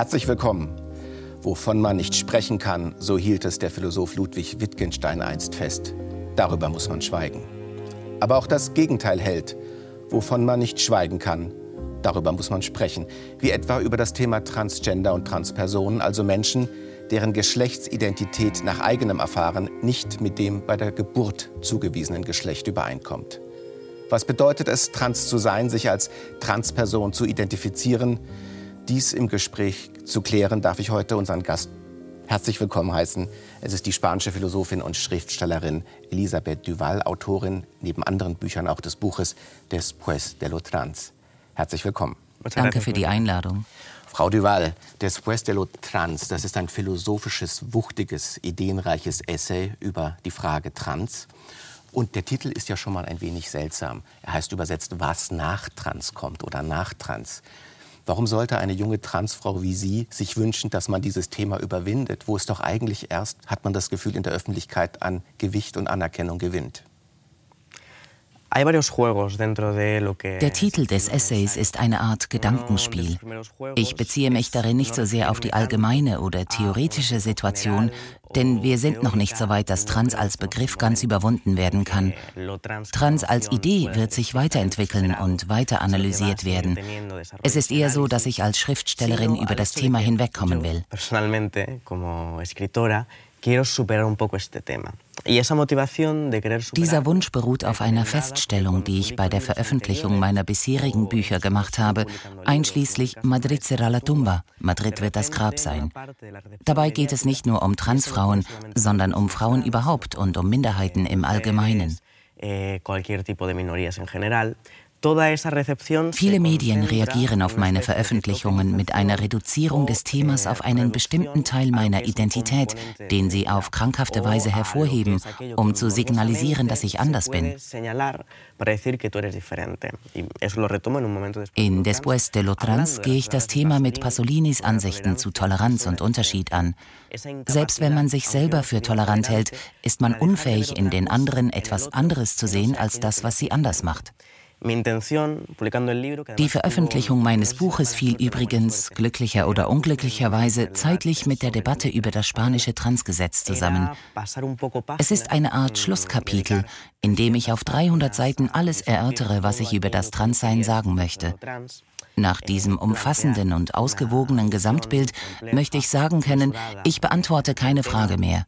Herzlich willkommen. Wovon man nicht sprechen kann, so hielt es der Philosoph Ludwig Wittgenstein einst fest. Darüber muss man schweigen. Aber auch das Gegenteil hält. Wovon man nicht schweigen kann, darüber muss man sprechen. Wie etwa über das Thema Transgender und Transpersonen, also Menschen, deren Geschlechtsidentität nach eigenem Erfahren nicht mit dem bei der Geburt zugewiesenen Geschlecht übereinkommt. Was bedeutet es, trans zu sein, sich als Transperson zu identifizieren? Dies im Gespräch zu klären, darf ich heute unseren Gast herzlich willkommen heißen. Es ist die spanische Philosophin und Schriftstellerin Elisabeth Duval, Autorin neben anderen Büchern auch des Buches Después de lo Trans. Herzlich willkommen. Danke für die Einladung. Frau Duval, Después de lo Trans, das ist ein philosophisches, wuchtiges, ideenreiches Essay über die Frage Trans. Und der Titel ist ja schon mal ein wenig seltsam. Er heißt übersetzt, was nach Trans kommt oder nach Trans. Warum sollte eine junge Transfrau wie Sie sich wünschen, dass man dieses Thema überwindet, wo es doch eigentlich erst, hat man das Gefühl, in der Öffentlichkeit an Gewicht und Anerkennung gewinnt? Der Titel des Essays ist eine Art Gedankenspiel. Ich beziehe mich darin nicht so sehr auf die allgemeine oder theoretische Situation, denn wir sind noch nicht so weit, dass Trans als Begriff ganz überwunden werden kann. Trans als Idee wird sich weiterentwickeln und weiter analysiert werden. Es ist eher so, dass ich als Schriftstellerin über das Thema hinwegkommen will. Dieser Wunsch beruht auf einer Feststellung, die ich bei der Veröffentlichung meiner bisherigen Bücher gemacht habe, einschließlich Madrid será la tumba, Madrid wird das Grab sein. Dabei geht es nicht nur um Transfrauen, sondern um Frauen überhaupt und um Minderheiten im Allgemeinen. Viele Medien reagieren auf meine Veröffentlichungen mit einer Reduzierung des Themas auf einen bestimmten Teil meiner Identität, den sie auf krankhafte Weise hervorheben, um zu signalisieren, dass ich anders bin. In Después de lo Trans gehe ich das Thema mit Pasolinis Ansichten zu Toleranz und Unterschied an. Selbst wenn man sich selber für tolerant hält, ist man unfähig, in den anderen etwas anderes zu sehen als das, was sie anders macht. Die Veröffentlichung meines Buches fiel übrigens, glücklicher oder unglücklicherweise, zeitlich mit der Debatte über das spanische Transgesetz zusammen. Es ist eine Art Schlusskapitel, in dem ich auf 300 Seiten alles erörtere, was ich über das Transsein sagen möchte. Nach diesem umfassenden und ausgewogenen Gesamtbild möchte ich sagen können, ich beantworte keine Frage mehr.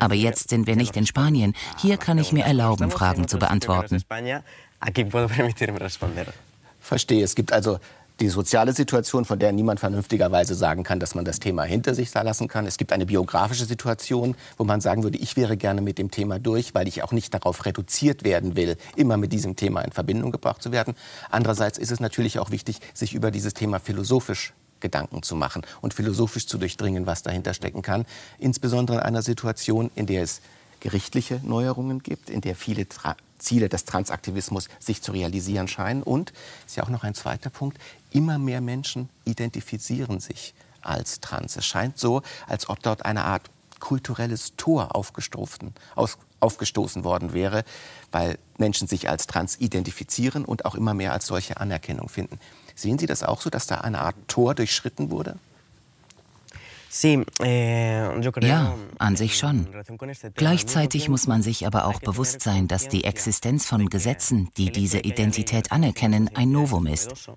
Aber jetzt sind wir nicht in Spanien. Hier kann ich mir erlauben, Fragen zu beantworten. Aquí puedo permitirme responder. Verstehe. Es gibt also die soziale Situation, von der niemand vernünftigerweise sagen kann, dass man das Thema hinter sich lassen kann. Es gibt eine biografische Situation, wo man sagen würde, ich wäre gerne mit dem Thema durch, weil ich auch nicht darauf reduziert werden will, immer mit diesem Thema in Verbindung gebracht zu werden. Andererseits ist es natürlich auch wichtig, sich über dieses Thema philosophisch Gedanken zu machen und philosophisch zu durchdringen, was dahinter stecken kann. Insbesondere in einer Situation, in der es gerichtliche Neuerungen gibt, in der viele Tra Ziele des Transaktivismus sich zu realisieren scheinen. Und, ist ja auch noch ein zweiter Punkt, immer mehr Menschen identifizieren sich als trans. Es scheint so, als ob dort eine Art kulturelles Tor aufgestoßen, aus, aufgestoßen worden wäre, weil Menschen sich als trans identifizieren und auch immer mehr als solche Anerkennung finden. Sehen Sie das auch so, dass da eine Art Tor durchschritten wurde? Eh, ja, an sich schon. Gleichzeitig muss man sich aber auch bewusst sein, dass die Existenz von Gesetzen, die diese Identität anerkennen, ein Novum ist.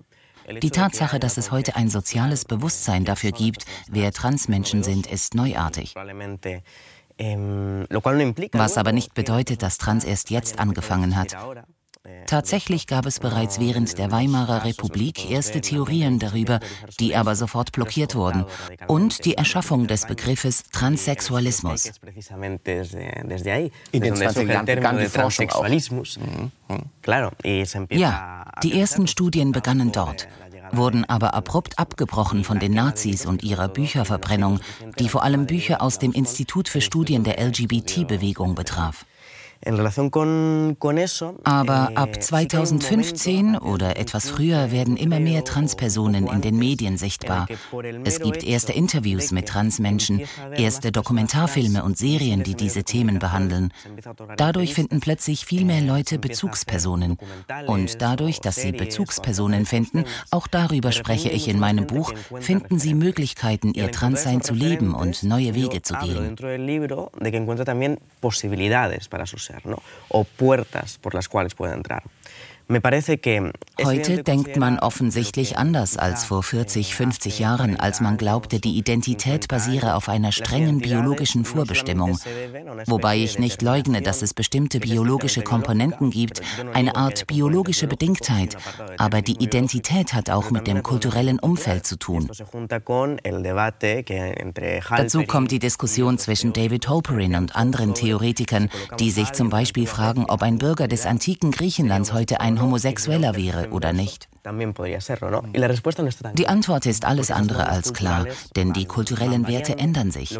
Die Tatsache, dass es heute ein soziales Bewusstsein dafür gibt, wer Transmenschen sind, ist neuartig. Was aber nicht bedeutet, dass Trans erst jetzt angefangen hat. Tatsächlich gab es bereits während der Weimarer Republik erste Theorien darüber, die aber sofort blockiert wurden, und die Erschaffung des Begriffes Transsexualismus. In den 20 Jahren begann die Forschung auch. Mhm. Ja, die ersten Studien begannen dort wurden aber abrupt abgebrochen von den Nazis und ihrer Bücherverbrennung, die vor allem Bücher aus dem Institut für Studien der LGBT-Bewegung betraf. Aber ab 2015 oder etwas früher werden immer mehr Transpersonen in den Medien sichtbar. Es gibt erste Interviews mit Transmenschen, erste Dokumentarfilme und Serien, die diese Themen behandeln. Dadurch finden plötzlich viel mehr Leute Bezugspersonen. Und dadurch, dass sie Bezugspersonen finden, auch darüber spreche ich in meinem Buch, finden sie Möglichkeiten, ihr Transsein zu leben und neue Wege zu gehen o puertas por las cuales puede entrar. Heute denkt man offensichtlich anders als vor 40, 50 Jahren, als man glaubte, die Identität basiere auf einer strengen biologischen Vorbestimmung. Wobei ich nicht leugne, dass es bestimmte biologische Komponenten gibt, eine Art biologische Bedingtheit. Aber die Identität hat auch mit dem kulturellen Umfeld zu tun. Dazu kommt die Diskussion zwischen David Holperin und anderen Theoretikern, die sich zum Beispiel fragen, ob ein Bürger des antiken Griechenlands heute ein Homosexueller wäre oder nicht. Die Antwort ist alles andere als klar, denn die kulturellen Werte ändern sich.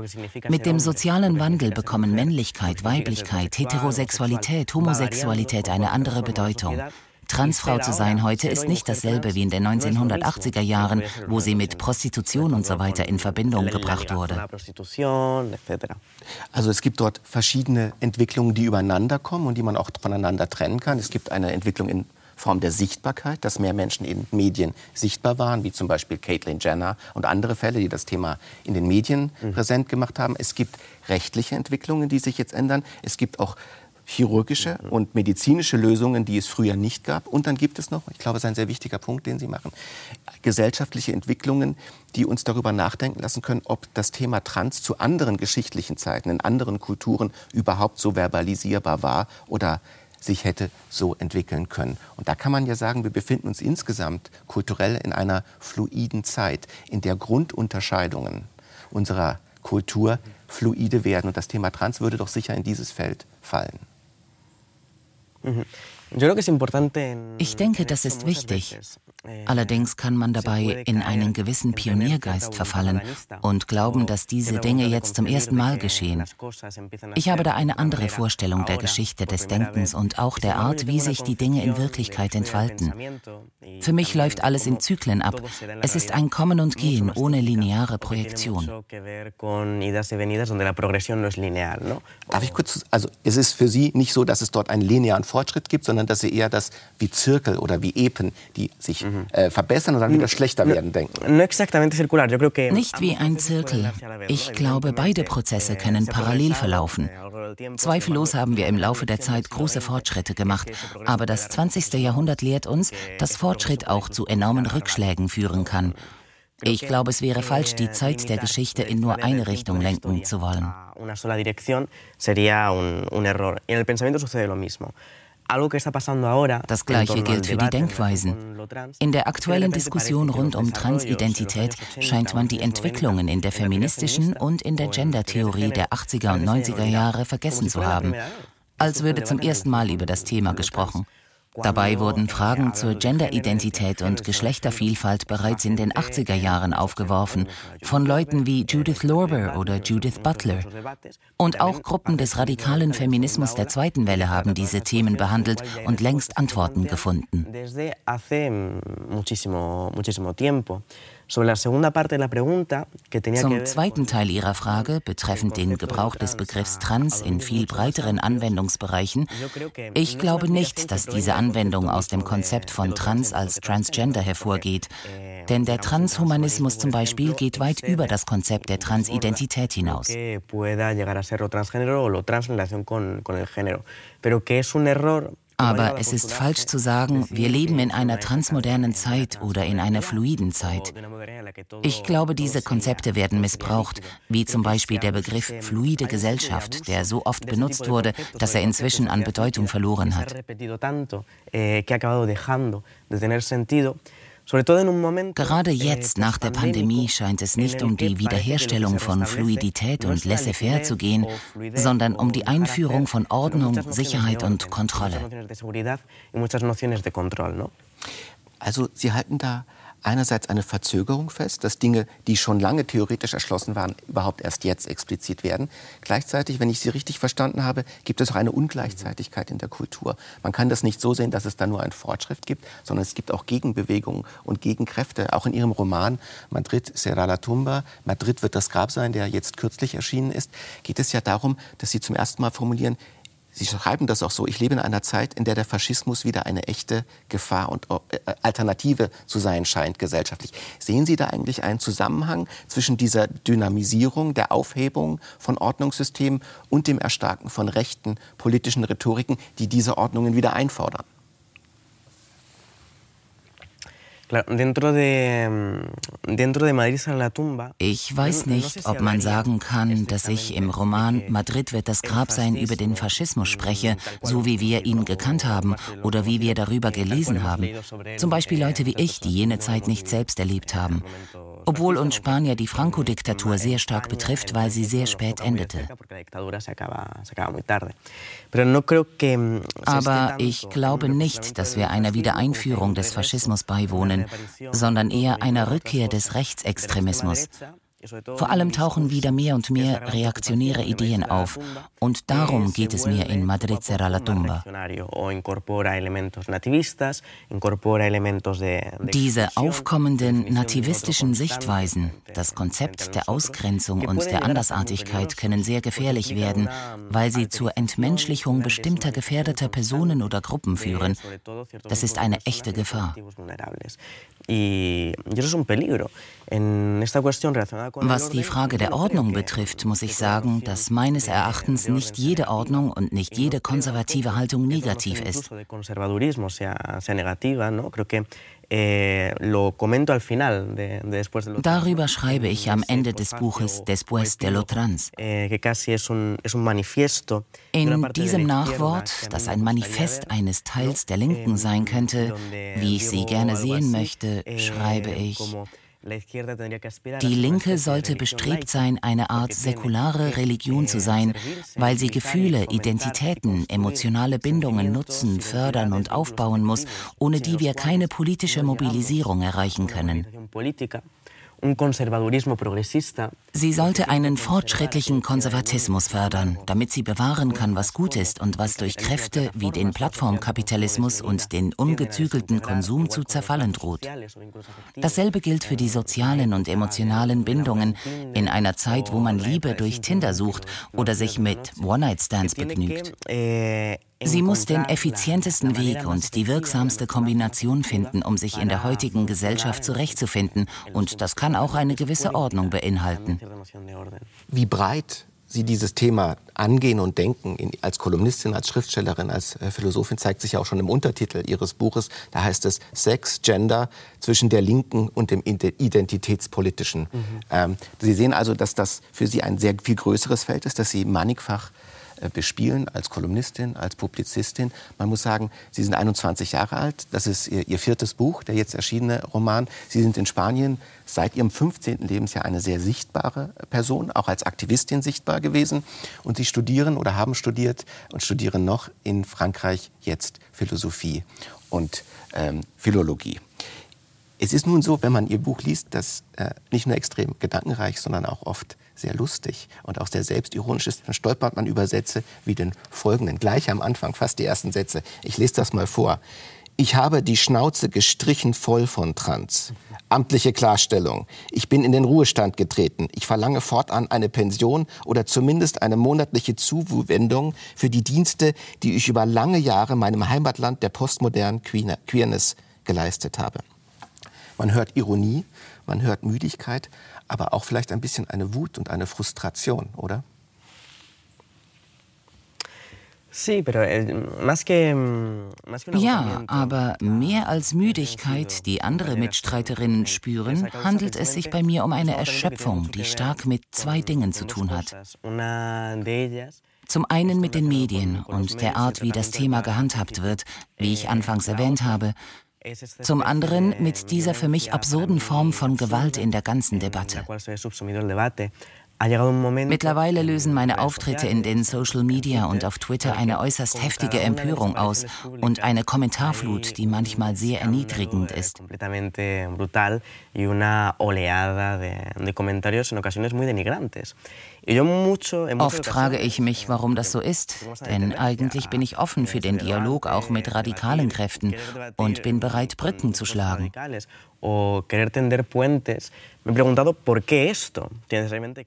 Mit dem sozialen Wandel bekommen Männlichkeit, Weiblichkeit, Heterosexualität, Homosexualität eine andere Bedeutung. Transfrau zu sein heute ist nicht dasselbe wie in den 1980er Jahren, wo sie mit Prostitution und so weiter in Verbindung gebracht wurde. Also es gibt dort verschiedene Entwicklungen, die übereinander kommen und die man auch voneinander trennen kann. Es gibt eine Entwicklung in Form der Sichtbarkeit, dass mehr Menschen in Medien sichtbar waren, wie zum Beispiel Caitlyn Jenner und andere Fälle, die das Thema in den Medien mhm. präsent gemacht haben. Es gibt rechtliche Entwicklungen, die sich jetzt ändern. Es gibt auch chirurgische mhm. und medizinische Lösungen, die es früher nicht gab. Und dann gibt es noch, ich glaube, es ist ein sehr wichtiger Punkt, den Sie machen, gesellschaftliche Entwicklungen, die uns darüber nachdenken lassen können, ob das Thema Trans zu anderen geschichtlichen Zeiten, in anderen Kulturen überhaupt so verbalisierbar war oder sich hätte so entwickeln können. Und da kann man ja sagen, wir befinden uns insgesamt kulturell in einer fluiden Zeit, in der Grundunterscheidungen unserer Kultur fluide werden. Und das Thema Trans würde doch sicher in dieses Feld fallen. Ich denke, das ist wichtig. Allerdings kann man dabei in einen gewissen Pioniergeist verfallen und glauben, dass diese Dinge jetzt zum ersten Mal geschehen. Ich habe da eine andere Vorstellung der Geschichte des Denkens und auch der Art, wie sich die Dinge in Wirklichkeit entfalten. Für mich läuft alles in Zyklen ab. Es ist ein Kommen und Gehen ohne lineare Projektion. Darf ich kurz, also es ist für Sie nicht so, dass es dort einen linearen Fortschritt gibt, sondern dass Sie eher das wie Zirkel oder wie Epen, die sich. Äh, verbessern und dann wieder schlechter werden, denken. Nicht wie ein Zirkel. Ich glaube, beide Prozesse können parallel verlaufen. Zweifellos haben wir im Laufe der Zeit große Fortschritte gemacht, aber das 20. Jahrhundert lehrt uns, dass Fortschritt auch zu enormen Rückschlägen führen kann. Ich glaube, es wäre falsch, die Zeit der Geschichte in nur eine Richtung lenken zu wollen. Das Gleiche gilt für die Denkweisen. In der aktuellen Diskussion rund um Transidentität scheint man die Entwicklungen in der feministischen und in der Gendertheorie der 80er und 90er Jahre vergessen zu haben, als würde zum ersten Mal über das Thema gesprochen. Dabei wurden Fragen zur Genderidentität und Geschlechtervielfalt bereits in den 80er Jahren aufgeworfen, von Leuten wie Judith Lorber oder Judith Butler. Und auch Gruppen des radikalen Feminismus der zweiten Welle haben diese Themen behandelt und längst Antworten gefunden. Zum zweiten Teil Ihrer Frage betreffend den Gebrauch des Begriffs Trans in viel breiteren Anwendungsbereichen. Ich glaube nicht, dass diese Anwendung aus dem Konzept von Trans als Transgender hervorgeht. Denn der Transhumanismus zum Beispiel geht weit über das Konzept der Transidentität hinaus. Pero que es un error aber es ist falsch zu sagen, wir leben in einer transmodernen Zeit oder in einer fluiden Zeit. Ich glaube, diese Konzepte werden missbraucht, wie zum Beispiel der Begriff fluide Gesellschaft, der so oft benutzt wurde, dass er inzwischen an Bedeutung verloren hat. Gerade jetzt nach der Pandemie scheint es nicht um die Wiederherstellung von Fluidität und Laissez-faire zu gehen, sondern um die Einführung von Ordnung, Sicherheit und Kontrolle. Also Sie halten da einerseits eine Verzögerung fest, dass Dinge, die schon lange theoretisch erschlossen waren, überhaupt erst jetzt explizit werden. Gleichzeitig, wenn ich Sie richtig verstanden habe, gibt es auch eine Ungleichzeitigkeit in der Kultur. Man kann das nicht so sehen, dass es da nur einen Fortschritt gibt, sondern es gibt auch Gegenbewegungen und Gegenkräfte. Auch in Ihrem Roman Madrid será la tumba, Madrid wird das Grab sein, der jetzt kürzlich erschienen ist, geht es ja darum, dass Sie zum ersten Mal formulieren, Sie schreiben das auch so, ich lebe in einer Zeit, in der der Faschismus wieder eine echte Gefahr und äh, Alternative zu sein scheint gesellschaftlich. Sehen Sie da eigentlich einen Zusammenhang zwischen dieser Dynamisierung, der Aufhebung von Ordnungssystemen und dem Erstarken von rechten politischen Rhetoriken, die diese Ordnungen wieder einfordern? Ich weiß nicht, ob man sagen kann, dass ich im Roman Madrid wird das Grab sein über den Faschismus spreche, so wie wir ihn gekannt haben oder wie wir darüber gelesen haben. Zum Beispiel Leute wie ich, die jene Zeit nicht selbst erlebt haben obwohl uns Spanier die Franco-Diktatur sehr stark betrifft, weil sie sehr spät endete. Aber ich glaube nicht, dass wir einer Wiedereinführung des Faschismus beiwohnen, sondern eher einer Rückkehr des Rechtsextremismus. Vor allem tauchen wieder mehr und mehr reaktionäre Ideen auf. Und darum geht es mir in Madrid será la tumba. Diese aufkommenden nativistischen Sichtweisen, das Konzept der Ausgrenzung und der Andersartigkeit können sehr gefährlich werden, weil sie zur Entmenschlichung bestimmter gefährdeter Personen oder Gruppen führen. Das ist eine echte Gefahr. Was die Frage der Ordnung betrifft, muss ich sagen, dass meines Erachtens nicht jede Ordnung und nicht jede konservative Haltung negativ ist. Darüber schreibe ich am Ende des Buches Después de lo Trans. Eh, In diesem Nachwort, das ein Manifest eines Teils der Linken sein könnte, wie ich sie gerne sehen möchte, eh, schreibe ich, die Linke sollte bestrebt sein, eine Art säkulare Religion zu sein, weil sie Gefühle, Identitäten, emotionale Bindungen nutzen, fördern und aufbauen muss, ohne die wir keine politische Mobilisierung erreichen können. Sie sollte einen fortschrittlichen Konservatismus fördern, damit sie bewahren kann, was gut ist und was durch Kräfte wie den Plattformkapitalismus und den ungezügelten Konsum zu zerfallen droht. Dasselbe gilt für die sozialen und emotionalen Bindungen in einer Zeit, wo man Liebe durch Tinder sucht oder sich mit One-Night-Stands begnügt. Sie muss den effizientesten Weg und die wirksamste Kombination finden, um sich in der heutigen Gesellschaft zurechtzufinden. Und das kann auch eine gewisse Ordnung beinhalten. Wie breit Sie dieses Thema angehen und denken, als Kolumnistin, als Schriftstellerin, als äh, Philosophin, zeigt sich ja auch schon im Untertitel Ihres Buches. Da heißt es Sex, Gender zwischen der Linken und dem Identitätspolitischen. Mhm. Ähm, Sie sehen also, dass das für Sie ein sehr viel größeres Feld ist, dass Sie mannigfach äh, bespielen als Kolumnistin, als Publizistin. Man muss sagen, Sie sind 21 Jahre alt. Das ist Ihr, Ihr viertes Buch, der jetzt erschienene Roman. Sie sind in Spanien seit Ihrem 15. Lebensjahr eine sehr sichtbare Person, auch als Aktivistin sichtbar gewesen. Und Sie studieren oder haben studiert und studieren noch in Frankreich jetzt Philosophie und ähm, Philologie. Es ist nun so, wenn man Ihr Buch liest, dass äh, nicht nur extrem gedankenreich, sondern auch oft sehr lustig und auch sehr selbstironisch ist, dann stolpert man über Sätze wie den folgenden. Gleich am Anfang, fast die ersten Sätze. Ich lese das mal vor. Ich habe die Schnauze gestrichen voll von Trans. Amtliche Klarstellung. Ich bin in den Ruhestand getreten. Ich verlange fortan eine Pension oder zumindest eine monatliche Zuwendung für die Dienste, die ich über lange Jahre meinem Heimatland der postmodernen Queerness geleistet habe. Man hört Ironie, man hört Müdigkeit, aber auch vielleicht ein bisschen eine Wut und eine Frustration, oder? Ja, aber mehr als Müdigkeit, die andere Mitstreiterinnen spüren, handelt es sich bei mir um eine Erschöpfung, die stark mit zwei Dingen zu tun hat. Zum einen mit den Medien und der Art, wie das Thema gehandhabt wird, wie ich anfangs erwähnt habe, zum anderen mit dieser für mich absurden Form von Gewalt in der ganzen Debatte. Mittlerweile lösen meine Auftritte in den Social Media und auf Twitter eine äußerst heftige Empörung aus und eine Kommentarflut, die manchmal sehr erniedrigend ist. Oft frage ich mich, warum das so ist, denn eigentlich bin ich offen für den Dialog auch mit radikalen Kräften und bin bereit, Brücken zu schlagen.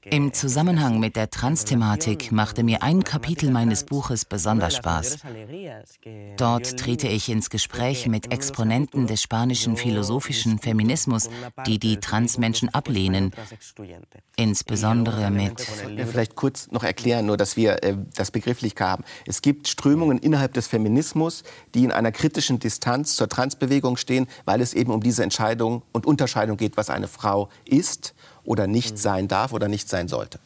Im Zusammenhang mit der Trans-Thematik machte mir ein Kapitel meines Buches besonders Spaß. Dort trete ich ins Gespräch mit Exponenten des spanischen philosophischen Feminismus, die die Transmenschen ablehnen, insbesondere mit. Vielleicht kurz noch erklären, nur dass wir äh, das begrifflich haben. Es gibt Strömungen innerhalb des Feminismus, die in einer kritischen Distanz zur Transbewegung stehen, weil es eben um diese Entscheidung und Unterscheidung geht, was eine Frau ist oder nicht sein darf oder nicht sein sollte.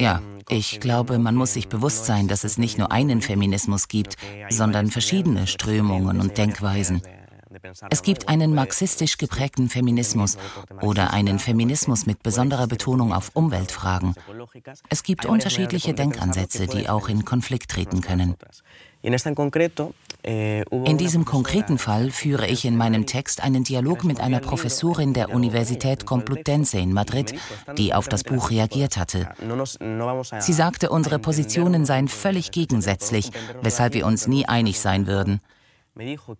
Ja, ich glaube, man muss sich bewusst sein, dass es nicht nur einen Feminismus gibt, sondern verschiedene Strömungen und Denkweisen. Es gibt einen marxistisch geprägten Feminismus oder einen Feminismus mit besonderer Betonung auf Umweltfragen. Es gibt unterschiedliche Denkansätze, die auch in Konflikt treten können. In diesem konkreten Fall führe ich in meinem Text einen Dialog mit einer Professorin der Universität Complutense in Madrid, die auf das Buch reagiert hatte. Sie sagte, unsere Positionen seien völlig gegensätzlich, weshalb wir uns nie einig sein würden.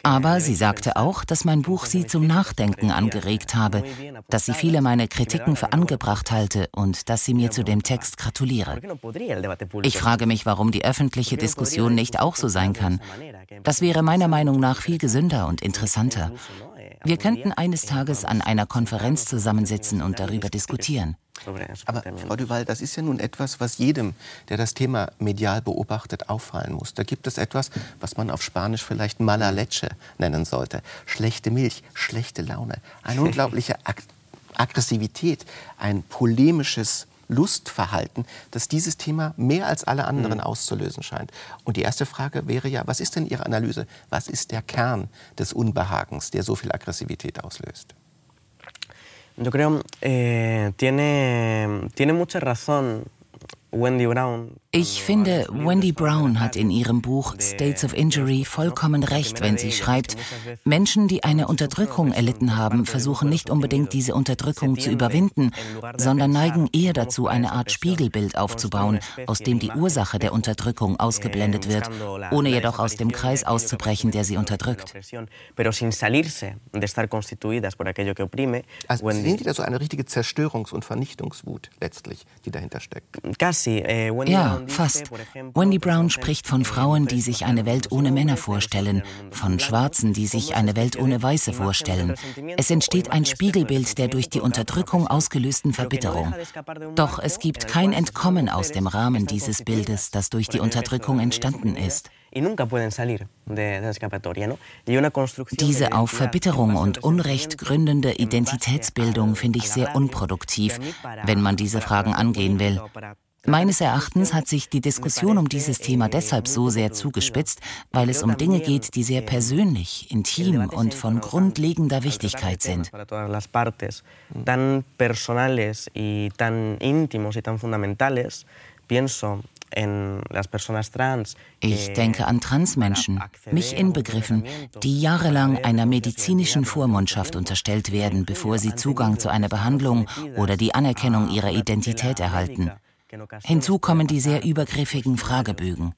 Aber sie sagte auch, dass mein Buch sie zum Nachdenken angeregt habe, dass sie viele meiner Kritiken für angebracht halte und dass sie mir zu dem Text gratuliere. Ich frage mich, warum die öffentliche Diskussion nicht auch so sein kann. Das wäre meiner Meinung nach viel gesünder und interessanter. Wir könnten eines Tages an einer Konferenz zusammensitzen und darüber diskutieren. Aber Frau Duval, das ist ja nun etwas, was jedem, der das Thema medial beobachtet, auffallen muss. Da gibt es etwas, was man auf Spanisch vielleicht mala leche nennen sollte. Schlechte Milch, schlechte Laune, eine unglaubliche Ag Aggressivität, ein polemisches Lustverhalten, das dieses Thema mehr als alle anderen mhm. auszulösen scheint. Und die erste Frage wäre ja, was ist denn Ihre Analyse? Was ist der Kern des Unbehagens, der so viel Aggressivität auslöst? Yo creo, eh, tiene, tiene mucha razón. Ich finde, Wendy Brown hat in ihrem Buch States of Injury vollkommen recht, wenn sie schreibt, Menschen, die eine Unterdrückung erlitten haben, versuchen nicht unbedingt diese Unterdrückung zu überwinden, sondern neigen eher dazu, eine Art Spiegelbild aufzubauen, aus dem die Ursache der Unterdrückung ausgeblendet wird, ohne jedoch aus dem Kreis auszubrechen, der sie unterdrückt. Also sehen Sie da so eine richtige Zerstörungs- und Vernichtungswut letztlich, die dahinter steckt? Ja, fast. Wendy Brown spricht von Frauen, die sich eine Welt ohne Männer vorstellen, von Schwarzen, die sich eine Welt ohne Weiße vorstellen. Es entsteht ein Spiegelbild der durch die Unterdrückung ausgelösten Verbitterung. Doch es gibt kein Entkommen aus dem Rahmen dieses Bildes, das durch die Unterdrückung entstanden ist. Diese auf Verbitterung und Unrecht gründende Identitätsbildung finde ich sehr unproduktiv, wenn man diese Fragen angehen will. Meines Erachtens hat sich die Diskussion um dieses Thema deshalb so sehr zugespitzt, weil es um Dinge geht, die sehr persönlich, intim und von grundlegender Wichtigkeit sind. Ich denke an Transmenschen, mich inbegriffen, die jahrelang einer medizinischen Vormundschaft unterstellt werden, bevor sie Zugang zu einer Behandlung oder die Anerkennung ihrer Identität erhalten. Hinzu kommen die sehr übergriffigen Fragebögen.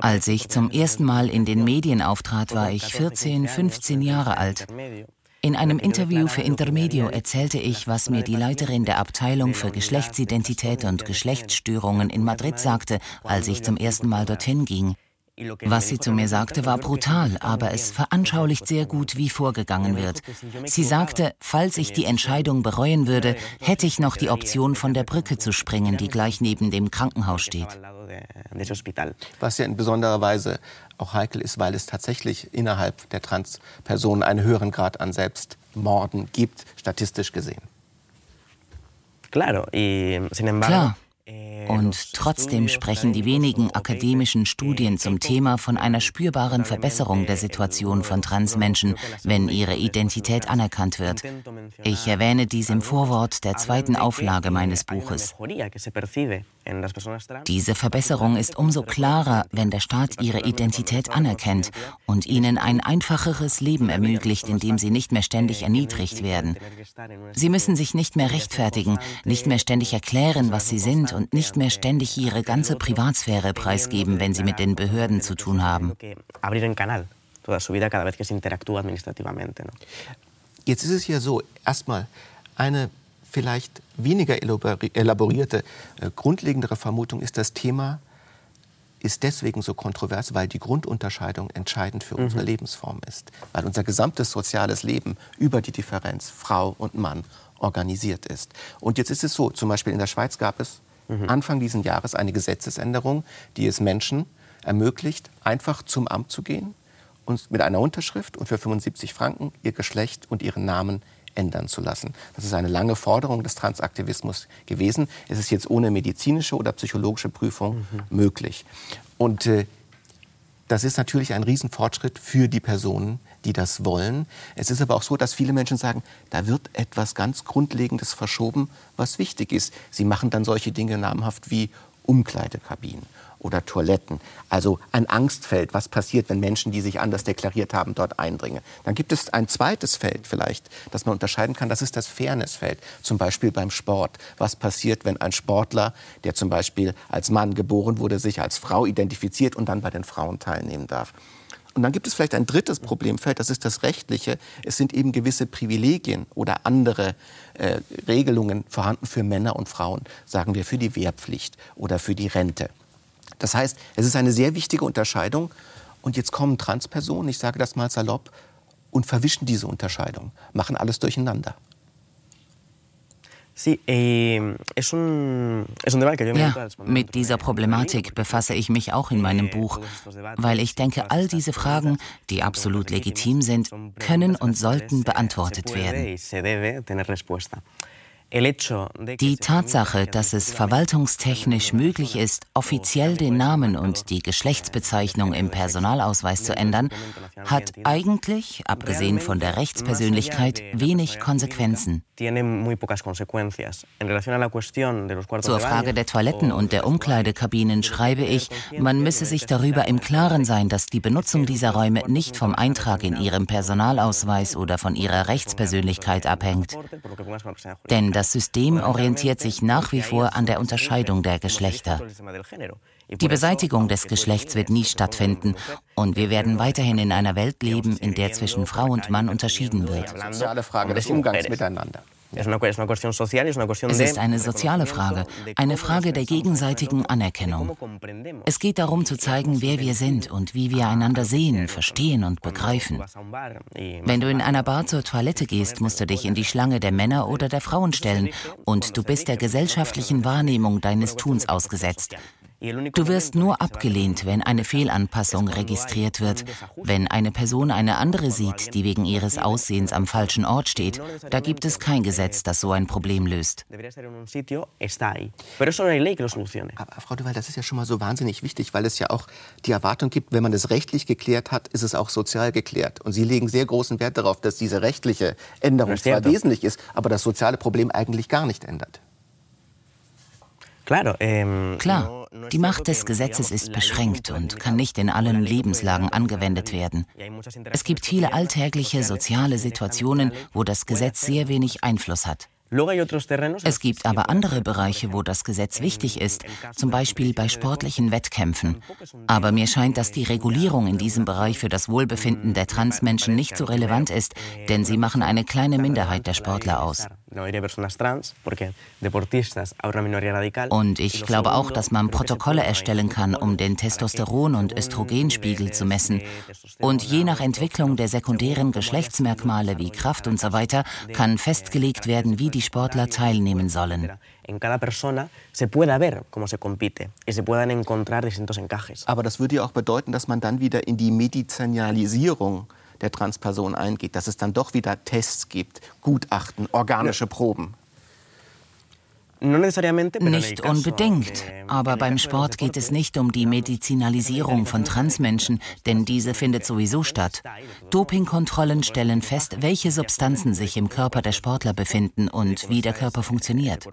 Als ich zum ersten Mal in den Medien auftrat, war ich 14, 15 Jahre alt. In einem Interview für Intermedio erzählte ich, was mir die Leiterin der Abteilung für Geschlechtsidentität und Geschlechtsstörungen in Madrid sagte, als ich zum ersten Mal dorthin ging. Was sie zu mir sagte, war brutal, aber es veranschaulicht sehr gut, wie vorgegangen wird. Sie sagte, falls ich die Entscheidung bereuen würde, hätte ich noch die Option, von der Brücke zu springen, die gleich neben dem Krankenhaus steht. Was ja in besonderer Weise auch heikel ist, weil es tatsächlich innerhalb der Transpersonen einen höheren Grad an Selbstmorden gibt, statistisch gesehen. Klar, Und trotzdem sprechen die wenigen akademischen Studien zum Thema von einer spürbaren Verbesserung der Situation von Transmenschen, wenn ihre Identität anerkannt wird. Ich erwähne dies im Vorwort der zweiten Auflage meines Buches. Diese Verbesserung ist umso klarer, wenn der Staat ihre Identität anerkennt und ihnen ein einfacheres Leben ermöglicht, in dem sie nicht mehr ständig erniedrigt werden. Sie müssen sich nicht mehr rechtfertigen, nicht mehr ständig erklären, was sie sind und nicht mehr ständig ihre ganze Privatsphäre preisgeben, wenn sie mit den Behörden zu tun haben. Jetzt ist es ja so, erstmal eine vielleicht weniger elaborierte, äh, grundlegendere Vermutung ist, das Thema ist deswegen so kontrovers, weil die Grundunterscheidung entscheidend für mhm. unsere Lebensform ist. Weil unser gesamtes soziales Leben über die Differenz Frau und Mann organisiert ist. Und jetzt ist es so, zum Beispiel in der Schweiz gab es mhm. Anfang dieses Jahres eine Gesetzesänderung, die es Menschen ermöglicht, einfach zum Amt zu gehen und mit einer Unterschrift und für 75 Franken ihr Geschlecht und ihren Namen ändern zu lassen. Das ist eine lange Forderung des Transaktivismus gewesen. Es ist jetzt ohne medizinische oder psychologische Prüfung mhm. möglich. Und äh, das ist natürlich ein Riesenfortschritt für die Personen, die das wollen. Es ist aber auch so, dass viele Menschen sagen, da wird etwas ganz Grundlegendes verschoben, was wichtig ist. Sie machen dann solche Dinge namhaft wie Umkleidekabinen oder Toiletten. Also ein Angstfeld, was passiert, wenn Menschen, die sich anders deklariert haben, dort eindringen. Dann gibt es ein zweites Feld vielleicht, das man unterscheiden kann, das ist das Fairnessfeld, zum Beispiel beim Sport. Was passiert, wenn ein Sportler, der zum Beispiel als Mann geboren wurde, sich als Frau identifiziert und dann bei den Frauen teilnehmen darf? Und dann gibt es vielleicht ein drittes Problemfeld, das ist das rechtliche. Es sind eben gewisse Privilegien oder andere äh, Regelungen vorhanden für Männer und Frauen, sagen wir für die Wehrpflicht oder für die Rente. Das heißt, es ist eine sehr wichtige Unterscheidung. Und jetzt kommen Transpersonen, ich sage das mal salopp, und verwischen diese Unterscheidung, machen alles durcheinander. Ja, mit dieser Problematik befasse ich mich auch in meinem Buch, weil ich denke, all diese Fragen, die absolut legitim sind, können und sollten beantwortet werden. Die Tatsache, dass es verwaltungstechnisch möglich ist, offiziell den Namen und die Geschlechtsbezeichnung im Personalausweis zu ändern, hat eigentlich, abgesehen von der Rechtspersönlichkeit, wenig Konsequenzen. Zur Frage der Toiletten und der Umkleidekabinen schreibe ich, man müsse sich darüber im Klaren sein, dass die Benutzung dieser Räume nicht vom Eintrag in ihrem Personalausweis oder von ihrer Rechtspersönlichkeit abhängt. Denn das System orientiert sich nach wie vor an der Unterscheidung der Geschlechter. Die Beseitigung des Geschlechts wird nie stattfinden und wir werden weiterhin in einer Welt leben, in der zwischen Frau und Mann unterschieden wird. Soziale Frage des Umgangs miteinander. Es ist eine soziale Frage, eine Frage der gegenseitigen Anerkennung. Es geht darum zu zeigen, wer wir sind und wie wir einander sehen, verstehen und begreifen. Wenn du in einer Bar zur Toilette gehst, musst du dich in die Schlange der Männer oder der Frauen stellen und du bist der gesellschaftlichen Wahrnehmung deines Tuns ausgesetzt. Du wirst nur abgelehnt, wenn eine Fehlanpassung registriert wird, wenn eine Person eine andere sieht, die wegen ihres Aussehens am falschen Ort steht. Da gibt es kein Gesetz, das so ein Problem löst. Aber Frau Duval, das ist ja schon mal so wahnsinnig wichtig, weil es ja auch die Erwartung gibt, wenn man es rechtlich geklärt hat, ist es auch sozial geklärt. Und Sie legen sehr großen Wert darauf, dass diese rechtliche Änderung zwar wesentlich ist, aber das soziale Problem eigentlich gar nicht ändert. Klar, die Macht des Gesetzes ist beschränkt und kann nicht in allen Lebenslagen angewendet werden. Es gibt viele alltägliche soziale Situationen, wo das Gesetz sehr wenig Einfluss hat. Es gibt aber andere Bereiche, wo das Gesetz wichtig ist, zum Beispiel bei sportlichen Wettkämpfen. Aber mir scheint, dass die Regulierung in diesem Bereich für das Wohlbefinden der Transmenschen nicht so relevant ist, denn sie machen eine kleine Minderheit der Sportler aus. Und ich glaube auch, dass man Protokolle erstellen kann, um den Testosteron- und Östrogenspiegel zu messen. Und je nach Entwicklung der sekundären Geschlechtsmerkmale wie Kraft und so weiter kann festgelegt werden, wie die Sportler teilnehmen sollen. Aber das würde ja auch bedeuten, dass man dann wieder in die Medizinalisierung der Transperson eingeht, dass es dann doch wieder Tests gibt, Gutachten, organische Proben. Nicht unbedingt, aber beim Sport geht es nicht um die Medizinalisierung von Transmenschen, denn diese findet sowieso statt. Dopingkontrollen stellen fest, welche Substanzen sich im Körper der Sportler befinden und wie der Körper funktioniert.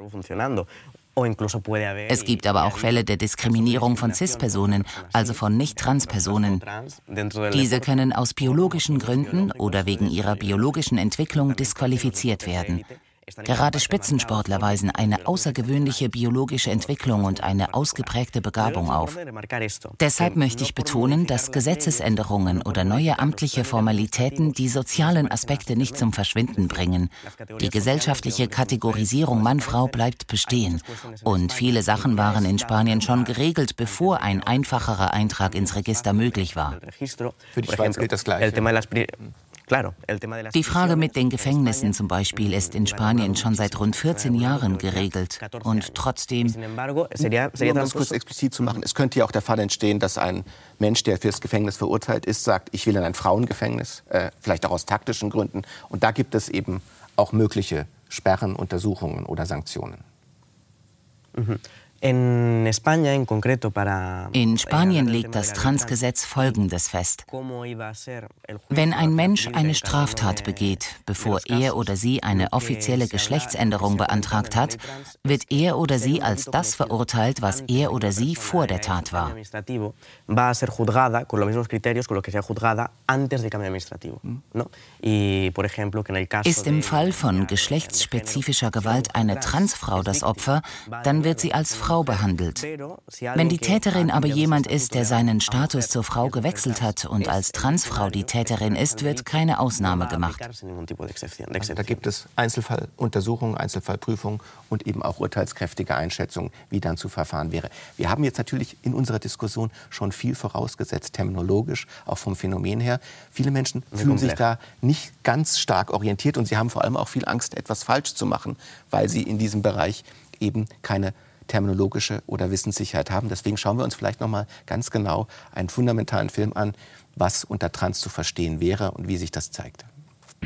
Es gibt aber auch Fälle der Diskriminierung von CIS-Personen, also von Nicht-Trans-Personen. Diese können aus biologischen Gründen oder wegen ihrer biologischen Entwicklung disqualifiziert werden. Gerade Spitzensportler weisen eine außergewöhnliche biologische Entwicklung und eine ausgeprägte Begabung auf. Deshalb möchte ich betonen, dass Gesetzesänderungen oder neue amtliche Formalitäten die sozialen Aspekte nicht zum Verschwinden bringen. Die gesellschaftliche Kategorisierung Mann-Frau bleibt bestehen. Und viele Sachen waren in Spanien schon geregelt, bevor ein einfacherer Eintrag ins Register möglich war. Für die Schweiz gilt das Gleiche. Die Frage mit den Gefängnissen zum Beispiel ist in Spanien schon seit rund 14 Jahren geregelt. Und trotzdem. Um das kurz explizit zu machen, es könnte ja auch der Fall entstehen, dass ein Mensch, der fürs Gefängnis verurteilt ist, sagt, ich will in ein Frauengefängnis, äh, vielleicht auch aus taktischen Gründen. Und da gibt es eben auch mögliche Sperren, Untersuchungen oder Sanktionen. Mhm. In Spanien legt das Transgesetz Folgendes fest. Wenn ein Mensch eine Straftat begeht, bevor er oder sie eine offizielle Geschlechtsänderung beantragt hat, wird er oder sie als das verurteilt, was er oder sie vor der Tat war. Ist im Fall von geschlechtsspezifischer Gewalt eine Transfrau das Opfer, dann wird sie als Frau Frau behandelt. Wenn die Täterin aber jemand ist, der seinen Status zur Frau gewechselt hat und als Transfrau die Täterin ist, wird keine Ausnahme gemacht. Da gibt es Einzelfalluntersuchungen, Einzelfallprüfungen und eben auch urteilskräftige Einschätzungen, wie dann zu verfahren wäre. Wir haben jetzt natürlich in unserer Diskussion schon viel vorausgesetzt, terminologisch, auch vom Phänomen her. Viele Menschen fühlen sich da nicht ganz stark orientiert und sie haben vor allem auch viel Angst, etwas falsch zu machen, weil sie in diesem Bereich eben keine terminologische oder Wissenssicherheit haben. Deswegen schauen wir uns vielleicht noch mal ganz genau einen fundamentalen Film an, was unter Trans zu verstehen wäre und wie sich das zeigt.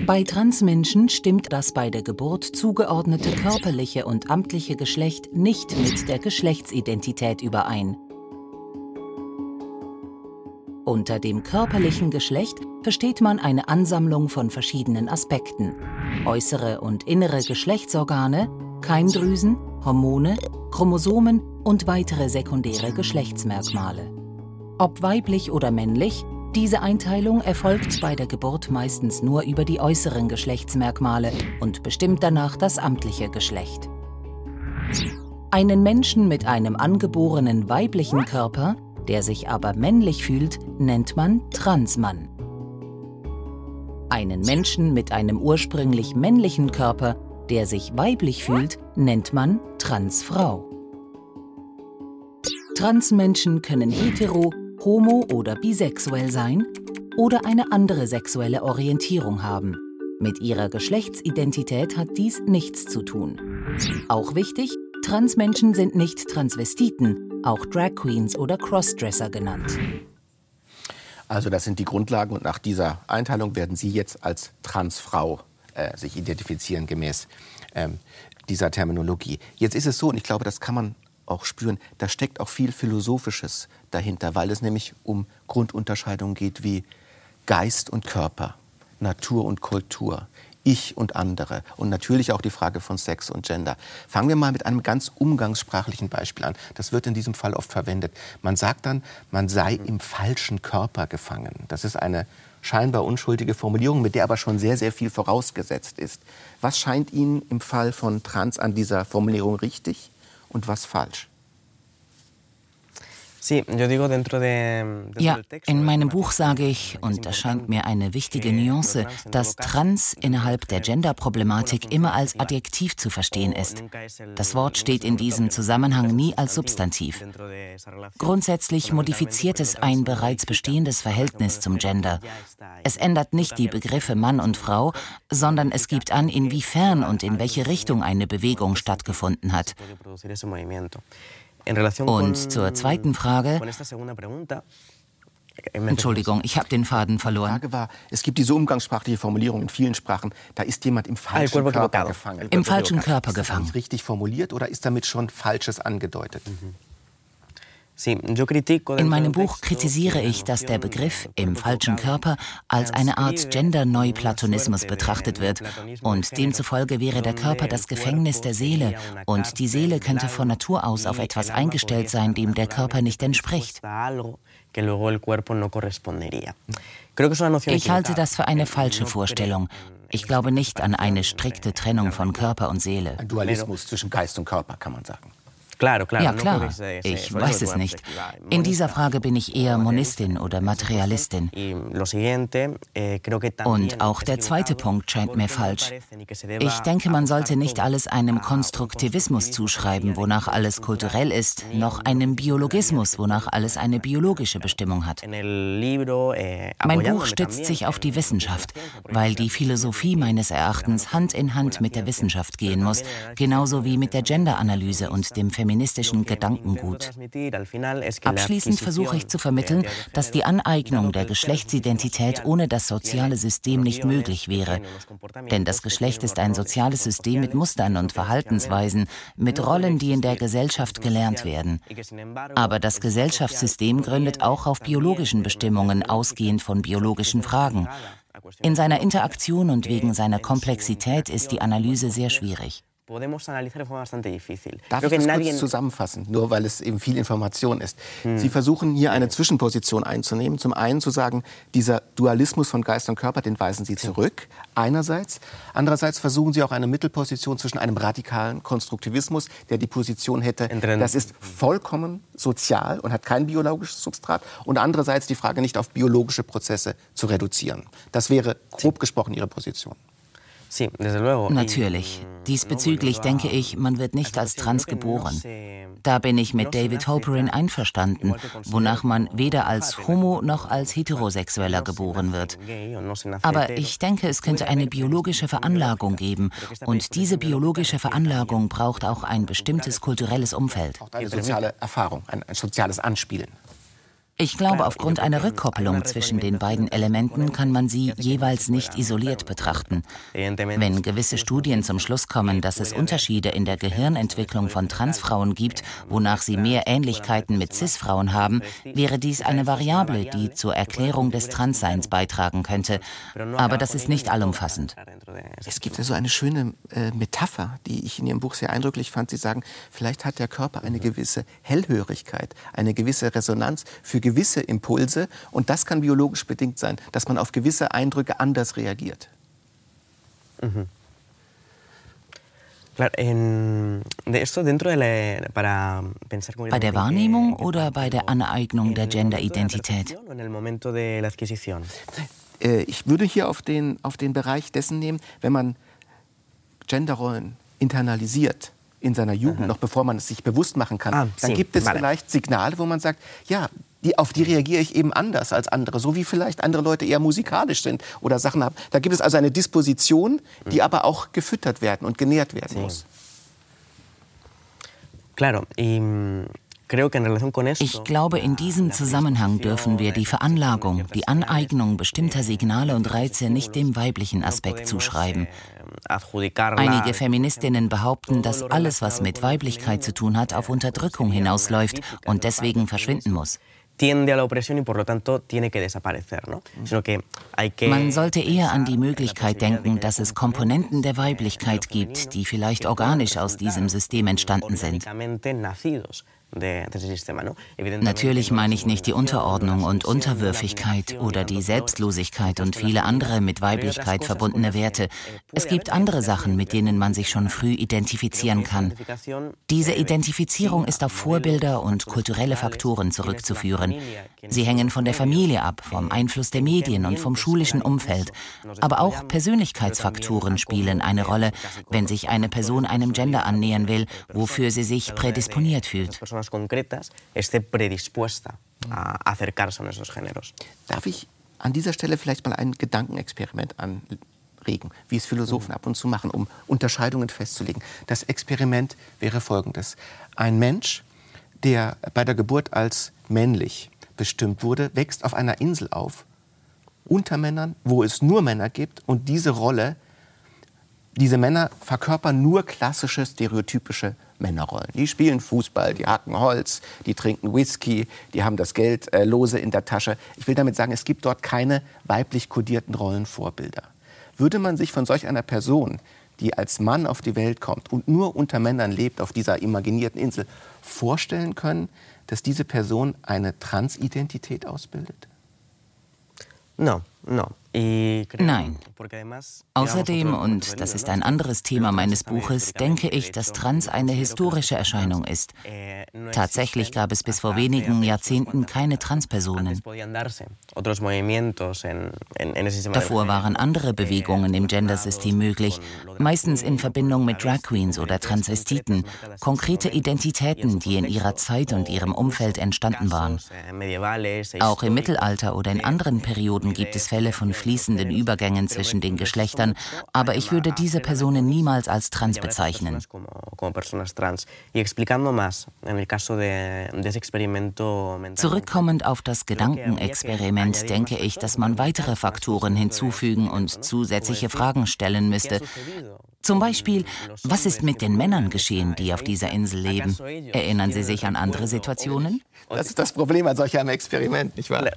Bei Transmenschen stimmt das bei der Geburt zugeordnete körperliche und amtliche Geschlecht nicht mit der Geschlechtsidentität überein. Unter dem körperlichen Geschlecht versteht man eine Ansammlung von verschiedenen Aspekten. Äußere und innere Geschlechtsorgane, Keimdrüsen, Hormone, Chromosomen und weitere sekundäre Geschlechtsmerkmale. Ob weiblich oder männlich, diese Einteilung erfolgt bei der Geburt meistens nur über die äußeren Geschlechtsmerkmale und bestimmt danach das amtliche Geschlecht. Einen Menschen mit einem angeborenen weiblichen Körper, der sich aber männlich fühlt, nennt man Transmann. Einen Menschen mit einem ursprünglich männlichen Körper, der sich weiblich fühlt, nennt man Transfrau. Transmenschen können hetero, homo oder bisexuell sein oder eine andere sexuelle Orientierung haben. Mit ihrer Geschlechtsidentität hat dies nichts zu tun. Auch wichtig, Transmenschen sind nicht Transvestiten, auch Drag Queens oder Crossdresser genannt. Also das sind die Grundlagen und nach dieser Einteilung werden Sie jetzt als Transfrau äh, sich identifizieren gemäß ähm, dieser Terminologie. Jetzt ist es so, und ich glaube, das kann man auch spüren, da steckt auch viel Philosophisches dahinter, weil es nämlich um Grundunterscheidungen geht wie Geist und Körper, Natur und Kultur, ich und andere und natürlich auch die Frage von Sex und Gender. Fangen wir mal mit einem ganz umgangssprachlichen Beispiel an. Das wird in diesem Fall oft verwendet. Man sagt dann, man sei im falschen Körper gefangen. Das ist eine scheinbar unschuldige Formulierung, mit der aber schon sehr, sehr viel vorausgesetzt ist. Was scheint Ihnen im Fall von Trans an dieser Formulierung richtig und was falsch? Ja, in meinem Buch sage ich, und das scheint mir eine wichtige Nuance, dass Trans innerhalb der Gender-Problematik immer als Adjektiv zu verstehen ist. Das Wort steht in diesem Zusammenhang nie als Substantiv. Grundsätzlich modifiziert es ein bereits bestehendes Verhältnis zum Gender. Es ändert nicht die Begriffe Mann und Frau, sondern es gibt an, inwiefern und in welche Richtung eine Bewegung stattgefunden hat. Und zur zweiten Frage. Entschuldigung, ich habe den Faden verloren. Die Frage war, es gibt diese umgangssprachliche Formulierung in vielen Sprachen, da ist jemand im falschen Körper gefangen. Im falschen Körper gefangen. Ist das richtig formuliert oder ist damit schon Falsches angedeutet? Mhm. In meinem Buch kritisiere ich, dass der Begriff im falschen Körper als eine Art Gender-Neuplatonismus betrachtet wird und demzufolge wäre der Körper das Gefängnis der Seele und die Seele könnte von Natur aus auf etwas eingestellt sein, dem der Körper nicht entspricht. Ich halte das für eine falsche Vorstellung. Ich glaube nicht an eine strikte Trennung von Körper und Seele. Ein Dualismus zwischen Geist und Körper, kann man sagen. Ja, klar. Ich weiß es nicht. In dieser Frage bin ich eher Monistin oder Materialistin. Eh, Und auch der zweite Punkt scheint mir falsch. Ich denke, man sollte nicht alles einem Konstruktivismus zuschreiben, wonach alles kulturell ist, noch einem Biologismus, wonach alles eine biologische Bestimmung hat. Eh, mein Buch stützt sich auf die Wissenschaft, weil die Philosophie meines Erachtens Hand in Hand mit der Wissenschaft gehen muss, genauso wie mit der Genderanalyse und dem Feminismus feministischen Gedankengut. Abschließend versuche ich zu vermitteln, dass die Aneignung der Geschlechtsidentität ohne das soziale System nicht möglich wäre. Denn das Geschlecht ist ein soziales System mit Mustern und Verhaltensweisen, mit Rollen, die in der Gesellschaft gelernt werden. Aber das Gesellschaftssystem gründet auch auf biologischen Bestimmungen, ausgehend von biologischen Fragen. In seiner Interaktion und wegen seiner Komplexität ist die Analyse sehr schwierig podemos analizar de forma bastante difícil. Darf ich das kurz zusammenfassen, nur weil es eben viel Information ist. Hm. Sie versuchen hier eine Zwischenposition einzunehmen. Zum einen zu sagen, dieser Dualismus von Geist und Körper, den weisen Sie zurück, einerseits. Andererseits versuchen Sie auch eine Mittelposition zwischen einem radikalen Konstruktivismus, der die Position hätte, das ist vollkommen sozial und hat kein biologisches Substrat, und andererseits die Frage nicht auf biologische Prozesse zu reduzieren. Das wäre grob gesprochen Ihre Position. Natürlich. Diesbezüglich denke ich, man wird nicht als trans geboren. Da bin ich mit David Halperin einverstanden, wonach man weder als Homo noch als Heterosexueller geboren wird. Aber ich denke, es könnte eine biologische Veranlagung geben. Und diese biologische Veranlagung braucht auch ein bestimmtes kulturelles Umfeld. Auch eine soziale Erfahrung, ein, ein soziales Anspielen. Ich glaube, aufgrund einer Rückkopplung zwischen den beiden Elementen kann man sie jeweils nicht isoliert betrachten. Wenn gewisse Studien zum Schluss kommen, dass es Unterschiede in der Gehirnentwicklung von Transfrauen gibt, wonach sie mehr Ähnlichkeiten mit Cis-Frauen haben, wäre dies eine Variable, die zur Erklärung des Transseins beitragen könnte. Aber das ist nicht allumfassend. Es gibt ja so eine schöne äh, Metapher, die ich in Ihrem Buch sehr eindrücklich fand. Sie sagen, vielleicht hat der Körper eine gewisse Hellhörigkeit, eine gewisse Resonanz für gewisse Impulse und das kann biologisch bedingt sein, dass man auf gewisse Eindrücke anders reagiert. Mhm. Bei der Wahrnehmung oder bei der Aneignung der Genderidentität? Äh, ich würde hier auf den, auf den Bereich dessen nehmen, wenn man Genderrollen internalisiert in seiner Jugend, Aha. noch bevor man es sich bewusst machen kann, ah, dann gibt es vielleicht Signale, wo man sagt, ja, die, auf die reagiere ich eben anders als andere, so wie vielleicht andere Leute eher musikalisch sind oder Sachen haben. Da gibt es also eine Disposition, die mhm. aber auch gefüttert werden und genährt werden sí. muss. Claro, y ich glaube, in diesem Zusammenhang dürfen wir die Veranlagung, die Aneignung bestimmter Signale und Reize nicht dem weiblichen Aspekt zuschreiben. Einige Feministinnen behaupten, dass alles, was mit Weiblichkeit zu tun hat, auf Unterdrückung hinausläuft und deswegen verschwinden muss tiende a la opresión y por lo tanto tiene que desaparecer. ¿no? Sino que hay que Man sollte eher an die Möglichkeit denken, dass es Komponenten der Weiblichkeit gibt, die vielleicht organisch aus diesem System entstanden sind. Natürlich meine ich nicht die Unterordnung und Unterwürfigkeit oder die Selbstlosigkeit und viele andere mit Weiblichkeit verbundene Werte. Es gibt andere Sachen, mit denen man sich schon früh identifizieren kann. Diese Identifizierung ist auf Vorbilder und kulturelle Faktoren zurückzuführen. Sie hängen von der Familie ab, vom Einfluss der Medien und vom schulischen Umfeld. Aber auch Persönlichkeitsfaktoren spielen eine Rolle, wenn sich eine Person einem Gender annähern will, wofür sie sich prädisponiert fühlt personas concretas esté predispuesta a acercarse a esos géneros. Darf ich an dieser Stelle vielleicht mal ein Gedankenexperiment anregen, wie es Philosophen ab und zu machen, um Unterscheidungen festzulegen? Das Experiment wäre folgendes. Ein Mensch, der bei der Geburt als männlich bestimmt wurde, wächst auf einer Insel auf, unter Männern, wo es nur Männer gibt und diese Rolle, diese Männer verkörpern nur klassische, stereotypische Männerrollen. Die spielen Fußball, die hacken Holz, die trinken Whisky, die haben das Geld äh, lose in der Tasche. Ich will damit sagen, es gibt dort keine weiblich kodierten Rollenvorbilder. Würde man sich von solch einer Person, die als Mann auf die Welt kommt und nur unter Männern lebt auf dieser imaginierten Insel, vorstellen können, dass diese Person eine Transidentität ausbildet? No. Nein. Außerdem, und das ist ein anderes Thema meines Buches, denke ich, dass Trans eine historische Erscheinung ist. Eh, Tatsächlich gab es bis vor wenigen Jahrzehnten keine Transpersonen. Davor waren andere Bewegungen im Gendersystem möglich, meistens in Verbindung mit Drag Queens oder Transvestiten, konkrete Identitäten, die in ihrer Zeit und ihrem Umfeld entstanden waren. Auch im Mittelalter oder in anderen Perioden gibt es Fälle von fließenden Übergängen zwischen den Geschlechtern, aber ich würde diese Personen niemals als trans bezeichnen. Zurückkommend auf das Gedankenexperiment denke ich, dass man weitere Faktoren hinzufügen und zusätzliche Fragen stellen müsste. Zum Beispiel, was ist mit den Männern geschehen, die auf dieser Insel leben? Erinnern Sie sich an andere Situationen? Das ist das Problem an solch einem Experiment, nicht wahr?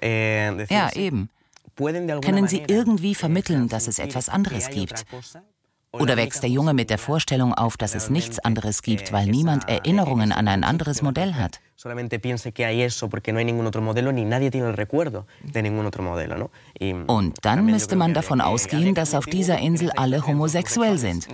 Eh, ja, eben. Können Sie irgendwie vermitteln, dass es etwas anderes gibt? Oder wächst der Junge mit der Vorstellung auf, dass es nichts anderes gibt, weil niemand Erinnerungen an ein anderes Modell hat? Und dann müsste man davon ausgehen, dass auf dieser Insel alle homosexuell sind.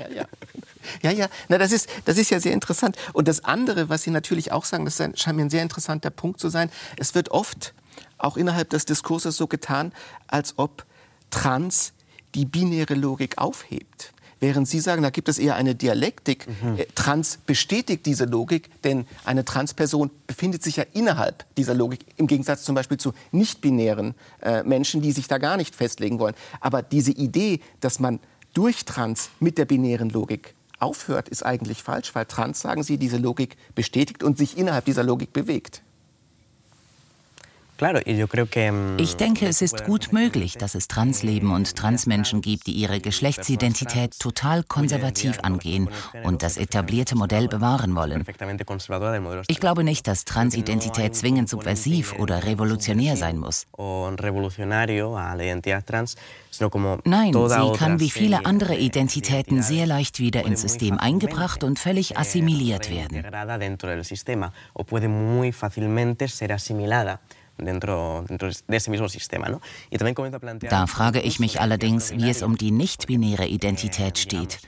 Ja, ja, Na, das, ist, das ist ja sehr interessant. Und das andere, was Sie natürlich auch sagen, das scheint mir ein sehr interessanter Punkt zu sein, es wird oft auch innerhalb des Diskurses so getan, als ob Trans die binäre Logik aufhebt. Während Sie sagen, da gibt es eher eine Dialektik. Mhm. Äh, Trans bestätigt diese Logik, denn eine Transperson befindet sich ja innerhalb dieser Logik, im Gegensatz zum Beispiel zu nicht-binären äh, Menschen, die sich da gar nicht festlegen wollen. Aber diese Idee, dass man durch Trans mit der binären Logik aufhört, ist eigentlich falsch, weil Trans, sagen Sie, diese Logik bestätigt und sich innerhalb dieser Logik bewegt. Mm, ich denke, es ist gut möglich, dass es Transleben und Transmenschen gibt, die ihre Geschlechtsidentität total konservativ angehen und das etablierte Modell bewahren wollen. Ich glaube nicht, dass Transidentität zwingend subversiv oder revolutionär sein muss. Nein, sie kann wie viele andere Identitäten sehr leicht wieder ins System eingebracht und völlig assimiliert werden. Da frage ich mich allerdings, wie es um die nicht-binäre Identität steht.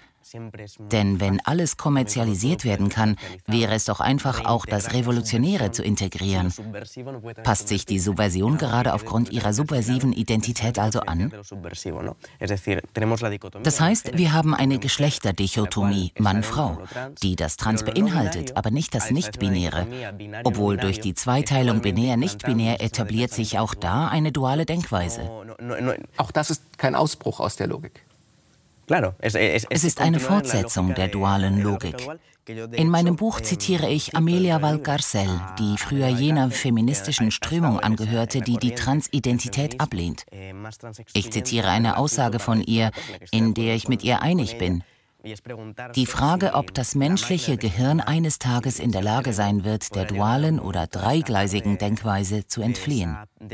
Denn wenn alles kommerzialisiert werden kann, wäre es doch einfach auch das Revolutionäre zu integrieren. Passt sich die Subversion gerade aufgrund ihrer subversiven Identität also an? Das heißt, wir haben eine Geschlechterdichotomie Mann-Frau, die das Trans beinhaltet, aber nicht das Nicht-Binäre. Obwohl durch die Zweiteilung binär-nicht-binär etabliert sich auch da eine duale Denkweise. Auch das ist kein Ausbruch aus der Logik. Es ist eine Fortsetzung der dualen Logik. In meinem Buch zitiere ich Amelia Valcarcel, die früher jener feministischen Strömung angehörte, die die Transidentität ablehnt. Ich zitiere eine Aussage von ihr, in der ich mit ihr einig bin. Die Frage, ob das menschliche Gehirn eines Tages in der Lage sein wird, der dualen oder dreigleisigen Denkweise zu entfliehen. Eh,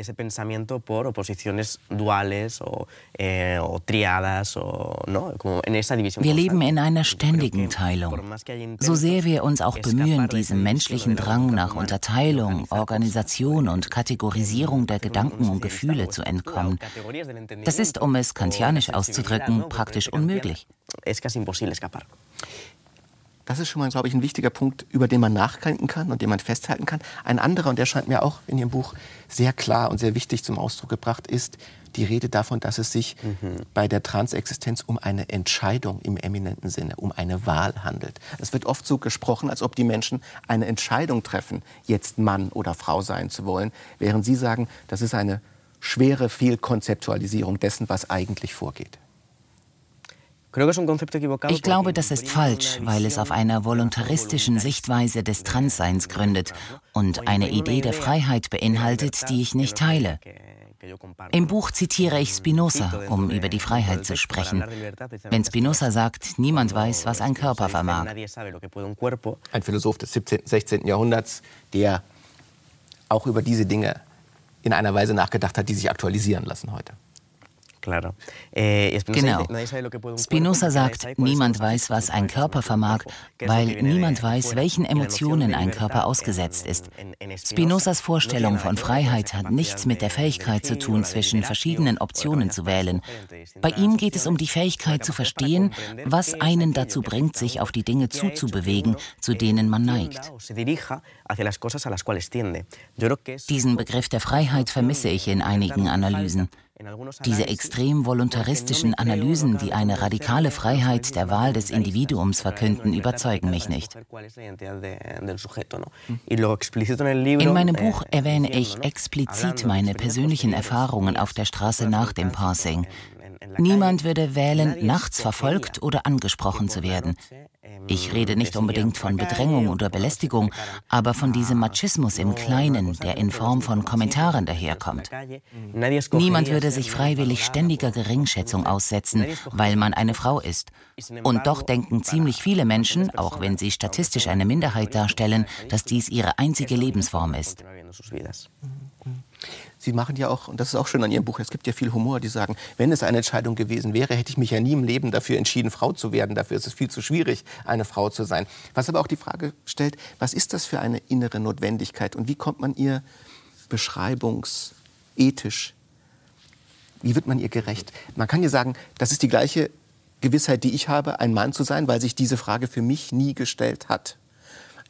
wir leben in einer ständigen Teilung. So sehr wir uns auch bemühen, diesem menschlichen Drang nach Unterteilung, Organisation und Kategorisierung der Gedanken und Gefühle zu entkommen. Das ist, um es kantianisch auszudrücken, praktisch unmöglich imposible escapar. Das ist schon mal, glaube ich, ein wichtiger Punkt, über den man nachdenken kann und den man festhalten kann. Ein anderer, und der scheint mir auch in Ihrem Buch sehr klar und sehr wichtig zum Ausdruck gebracht, ist die Rede davon, dass es sich mhm. bei der Transexistenz um eine Entscheidung im eminenten Sinne, um eine Wahl handelt. Es wird oft so gesprochen, als ob die Menschen eine Entscheidung treffen, jetzt Mann oder Frau sein zu wollen, während Sie sagen, das ist eine schwere Fehlkonzeptualisierung dessen, was eigentlich vorgeht. Ich glaube, das ist falsch, weil es auf einer voluntaristischen Sichtweise des Transseins gründet und eine Idee der Freiheit beinhaltet, die ich nicht teile. Im Buch zitiere ich Spinoza, um über die Freiheit zu sprechen. Wenn Spinoza sagt, niemand weiß, was ein Körper vermag. Ein Philosoph des 17., 16. Jahrhunderts, der auch über diese Dinge in einer Weise nachgedacht hat, die sich aktualisieren lassen heute. Eh, genau. Spinoza sagt, niemand weiß, was ein Körper vermag, weil niemand weiß, welchen Emotionen ein Körper ausgesetzt ist. Spinozas Vorstellung von Freiheit hat nichts mit der Fähigkeit zu tun, zwischen verschiedenen Optionen zu wählen. Bei ihm geht es um die Fähigkeit zu verstehen, was einen dazu bringt, sich auf die Dinge zuzubewegen, zu denen man neigt. Diesen Begriff der Freiheit vermisse ich in einigen Analysen. Diese extrem voluntaristischen Analysen, die eine radikale Freiheit der Wahl des Individuums verkünden, überzeugen mich nicht. In meinem Buch erwähne ich explizit meine persönlichen Erfahrungen auf der Straße nach dem Passing. Niemand würde wählen, nachts verfolgt oder angesprochen zu werden. Ich rede nicht unbedingt von Bedrängung oder Belästigung, aber von diesem Machismus im Kleinen, der in Form von Kommentaren daherkommt. Niemand würde sich freiwillig ständiger Geringschätzung aussetzen, weil man eine Frau ist. Und doch denken ziemlich viele Menschen, auch wenn sie statistisch eine Minderheit darstellen, dass dies ihre einzige Lebensform ist. Sie machen ja auch, und das ist auch schön an Ihrem Buch, es gibt ja viel Humor, die sagen, wenn es eine Entscheidung gewesen wäre, hätte ich mich ja nie im Leben dafür entschieden, Frau zu werden. Dafür ist es viel zu schwierig, eine Frau zu sein. Was aber auch die Frage stellt, was ist das für eine innere Notwendigkeit und wie kommt man ihr beschreibungsethisch, wie wird man ihr gerecht? Man kann ja sagen, das ist die gleiche Gewissheit, die ich habe, ein Mann zu sein, weil sich diese Frage für mich nie gestellt hat.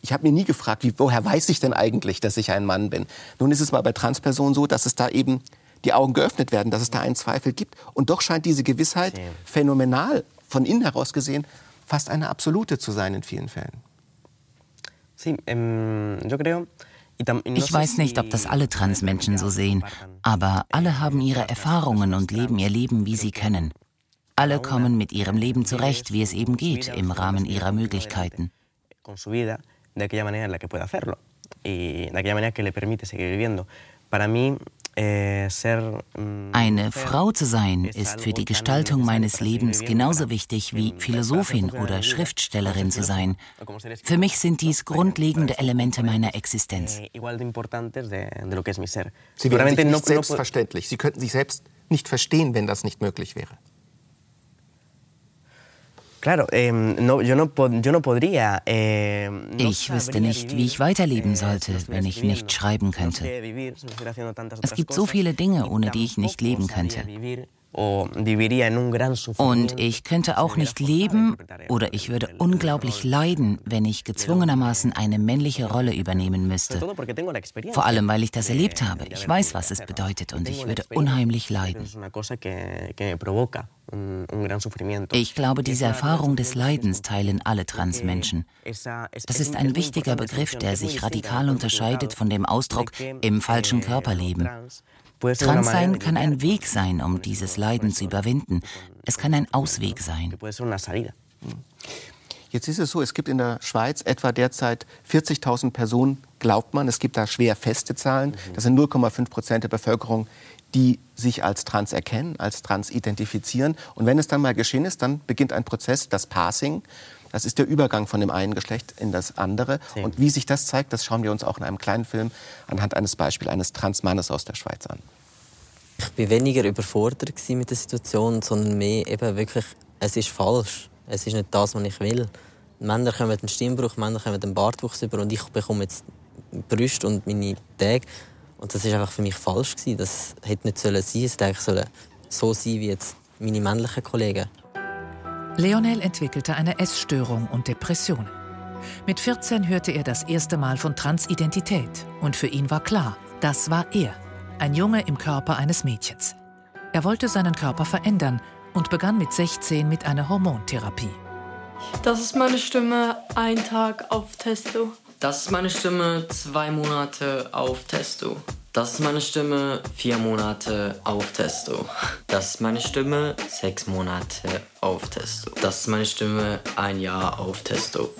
Ich habe mir nie gefragt, wie, woher weiß ich denn eigentlich, dass ich ein Mann bin? Nun ist es mal bei Transpersonen so, dass es da eben die Augen geöffnet werden, dass es da einen Zweifel gibt. Und doch scheint diese Gewissheit phänomenal, von innen heraus gesehen, fast eine absolute zu sein in vielen Fällen. Ich weiß nicht, ob das alle Transmenschen so sehen, aber alle haben ihre Erfahrungen und leben ihr Leben, wie sie können. Alle kommen mit ihrem Leben zurecht, wie es eben geht, im Rahmen ihrer Möglichkeiten de aquella manera en la que puede hacerlo y de aquella manera que le permite seguir viviendo. Para mí, eh, mm, eine Frau zu sein ist für die Gestaltung meines Lebens genauso wichtig wie Philosophin oder Schriftstellerin zu sein. Für mich sind dies grundlegende Elemente meiner Existenz. Eh, Sie wären sich nicht selbstverständlich. Sie könnten sich selbst nicht verstehen, wenn das nicht möglich wäre. Ich wüsste nicht, wie ich weiterleben sollte, wenn ich nicht schreiben könnte. Es gibt so viele Dinge, ohne die ich nicht leben könnte. Und ich könnte auch nicht leben oder ich würde unglaublich leiden, wenn ich gezwungenermaßen eine männliche Rolle übernehmen müsste. Vor allem, weil ich das erlebt habe. Ich weiß, was es bedeutet und ich würde unheimlich leiden. Ich glaube, diese Erfahrung des Leidens teilen alle Transmenschen. Das ist ein wichtiger Begriff, der sich radikal unterscheidet von dem Ausdruck im falschen Körper leben. Transsein kann ein Weg sein, um dieses Leiden zu überwinden. Es kann ein Ausweg sein. Jetzt ist es so, es gibt in der Schweiz etwa derzeit 40.000 Personen, glaubt man. Es gibt da schwer feste Zahlen. Das sind 0,5 Prozent der Bevölkerung, die sich als trans erkennen, als trans identifizieren. Und wenn es dann mal geschehen ist, dann beginnt ein Prozess, das Passing. Das ist der Übergang von dem einen Geschlecht in das andere. Sí. Und wie sich das zeigt, das schauen wir uns auch in einem kleinen Film anhand eines Beispiels eines Transmannes aus der Schweiz an. Ich war weniger überfordert mit der Situation, sondern mehr eben wirklich, es ist falsch. Es ist nicht das, was ich will. Männer kommen einen Stimmbruch, Männer kommen einen Bartwuchs über und ich bekomme jetzt Brüste und meine Tage. Und das ist einfach für mich falsch gewesen. Das hätte nicht sein sollen. Es hätte so sein wie jetzt meine männlichen Kollegen. Leonel entwickelte eine Essstörung und Depressionen. Mit 14 hörte er das erste Mal von Transidentität und für ihn war klar, das war er, ein Junge im Körper eines Mädchens. Er wollte seinen Körper verändern und begann mit 16 mit einer Hormontherapie. Das ist meine Stimme, ein Tag auf Testo. Das ist meine Stimme, zwei Monate auf Testo. Das ist meine Stimme vier Monate auf Testo. Das ist meine Stimme sechs Monate auf Testo. Das ist meine Stimme ein Jahr auf Testo.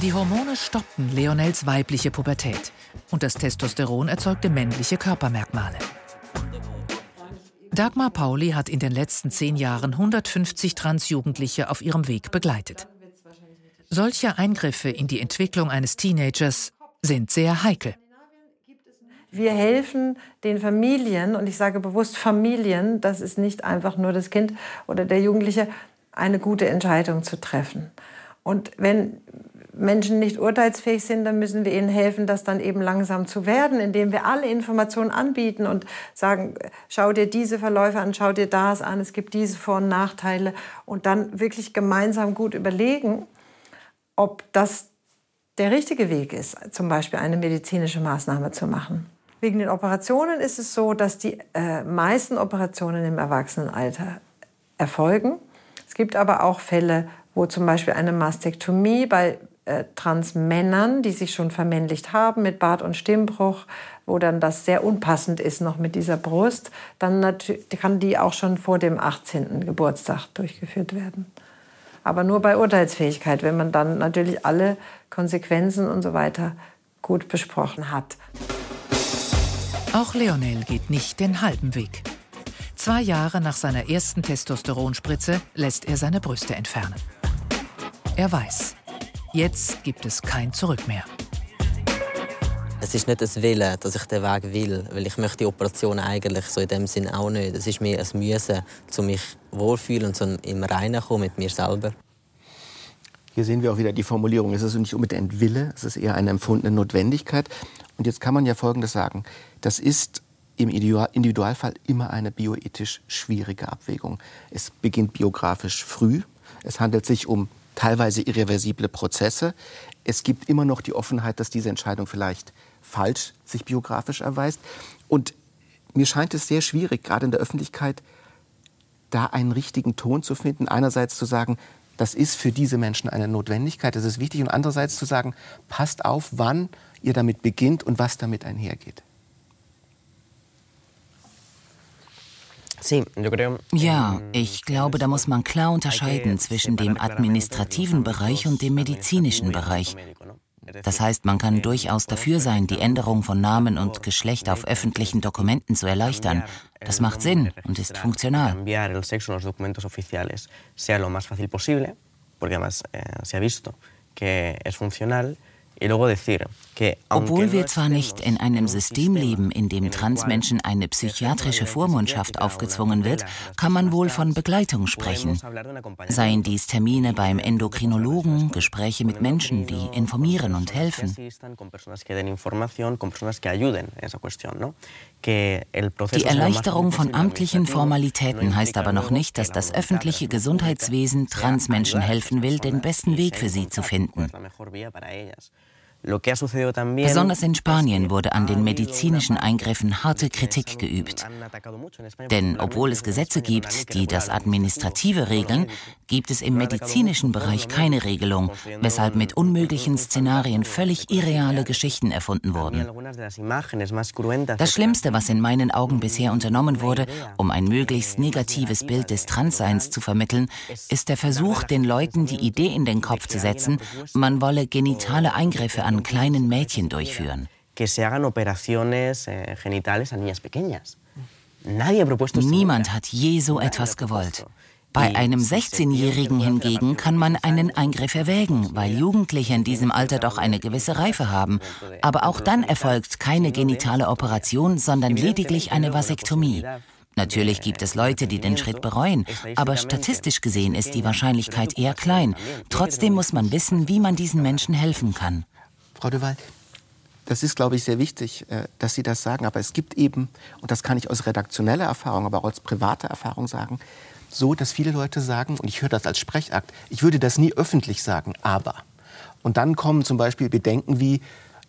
Die Hormone stoppten Leonels weibliche Pubertät und das Testosteron erzeugte männliche Körpermerkmale. Dagmar Pauli hat in den letzten zehn Jahren 150 Transjugendliche auf ihrem Weg begleitet. Solche Eingriffe in die Entwicklung eines Teenagers sind sehr heikel. Wir helfen den Familien, und ich sage bewusst Familien, das ist nicht einfach nur das Kind oder der Jugendliche, eine gute Entscheidung zu treffen. Und wenn Menschen nicht urteilsfähig sind, dann müssen wir ihnen helfen, das dann eben langsam zu werden, indem wir alle Informationen anbieten und sagen, schau dir diese Verläufe an, schau dir das an, es gibt diese Vor- und Nachteile und dann wirklich gemeinsam gut überlegen, ob das der richtige Weg ist, zum Beispiel eine medizinische Maßnahme zu machen. Wegen den Operationen ist es so, dass die äh, meisten Operationen im Erwachsenenalter erfolgen. Es gibt aber auch Fälle, wo zum Beispiel eine Mastektomie bei äh, Transmännern, die sich schon vermännlicht haben mit Bart und Stimmbruch, wo dann das sehr unpassend ist noch mit dieser Brust, dann kann die auch schon vor dem 18. Geburtstag durchgeführt werden. Aber nur bei Urteilsfähigkeit, wenn man dann natürlich alle Konsequenzen und so weiter gut besprochen hat. Auch Leonel geht nicht den halben Weg. Zwei Jahre nach seiner ersten Testosteronspritze lässt er seine Brüste entfernen. Er weiß, jetzt gibt es kein Zurück mehr. Es ist nicht das Willen, dass ich den Weg will, weil ich möchte die Operation eigentlich so in dem Sinn auch nicht. Es ist mehr ein Müssen, um mich wohlfühlen und zum im Reinen kommen mit mir selber. Hier sehen wir auch wieder die Formulierung. Es ist nicht unbedingt Wille, es ist eher eine empfundene Notwendigkeit. Und jetzt kann man ja Folgendes sagen. Das ist im Individualfall immer eine bioethisch schwierige Abwägung. Es beginnt biografisch früh. Es handelt sich um teilweise irreversible Prozesse. Es gibt immer noch die Offenheit, dass diese Entscheidung vielleicht falsch sich biografisch erweist. Und mir scheint es sehr schwierig, gerade in der Öffentlichkeit, da einen richtigen Ton zu finden. Einerseits zu sagen, das ist für diese Menschen eine Notwendigkeit, das ist wichtig. Und andererseits zu sagen, passt auf, wann ihr damit beginnt und was damit einhergeht. Ja, ich glaube, da muss man klar unterscheiden zwischen dem administrativen Bereich und dem medizinischen Bereich. Das heißt, man kann durchaus dafür sein, die Änderung von Namen und Geschlecht auf öffentlichen Dokumenten zu erleichtern. Das macht Sinn und ist funktional. Obwohl wir zwar nicht in einem System leben, in dem Transmenschen eine psychiatrische Vormundschaft aufgezwungen wird, kann man wohl von Begleitung sprechen. Seien dies Termine beim Endokrinologen, Gespräche mit Menschen, die informieren und helfen. Die Erleichterung von amtlichen Formalitäten heißt aber noch nicht, dass das öffentliche Gesundheitswesen Transmenschen helfen will, den besten Weg für sie zu finden. Besonders in Spanien wurde an den medizinischen Eingriffen harte Kritik geübt. Denn obwohl es Gesetze gibt, die das Administrative regeln, gibt es im medizinischen Bereich keine Regelung, weshalb mit unmöglichen Szenarien völlig irreale Geschichten erfunden wurden. Das Schlimmste, was in meinen Augen bisher unternommen wurde, um ein möglichst negatives Bild des Transseins zu vermitteln, ist der Versuch, den Leuten die Idee in den Kopf zu setzen, man wolle genitale Eingriffe an kleinen Mädchen durchführen. Eh, Niemand hat je so etwas gewollt. Bei einem 16-Jährigen hingegen kann man einen Eingriff erwägen, weil Jugendliche in diesem Alter doch eine gewisse Reife haben. Aber auch dann erfolgt keine genitale Operation, sondern lediglich eine Vasektomie. Natürlich gibt es Leute, die den Schritt bereuen, aber statistisch gesehen ist die Wahrscheinlichkeit eher klein. Trotzdem muss man wissen, wie man diesen Menschen helfen kann. Frau de Waal, das ist, glaube ich, sehr wichtig, äh, dass Sie das sagen. Aber es gibt eben, und das kann ich aus redaktioneller Erfahrung, aber auch als privater Erfahrung sagen, so, dass viele Leute sagen, und ich höre das als Sprechakt, ich würde das nie öffentlich sagen, aber. Und dann kommen zum Beispiel Bedenken wie,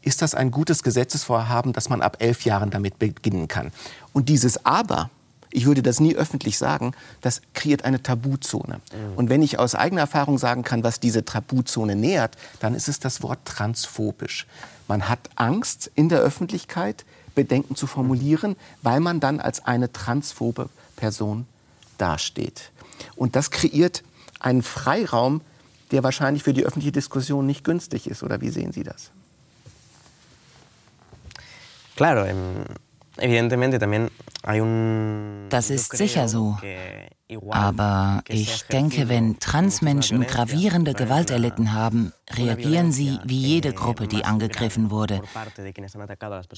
ist das ein gutes Gesetzesvorhaben, dass man ab elf Jahren damit beginnen kann? Und dieses Aber, ich würde das nie öffentlich sagen, das kreiert eine Tabuzone. Mhm. Und wenn ich aus eigener Erfahrung sagen kann, was diese Tabuzone nährt, dann ist es das Wort transphobisch. Man hat Angst in der Öffentlichkeit, Bedenken zu formulieren, weil man dann als eine transphobe Person dasteht. Und das kreiert einen Freiraum, der wahrscheinlich für die öffentliche Diskussion nicht günstig ist. Oder wie sehen Sie das? Claro, también das ist sicher so. Aber ich denke, wenn Transmenschen gravierende Gewalt erlitten haben, reagieren sie wie jede Gruppe, die angegriffen wurde.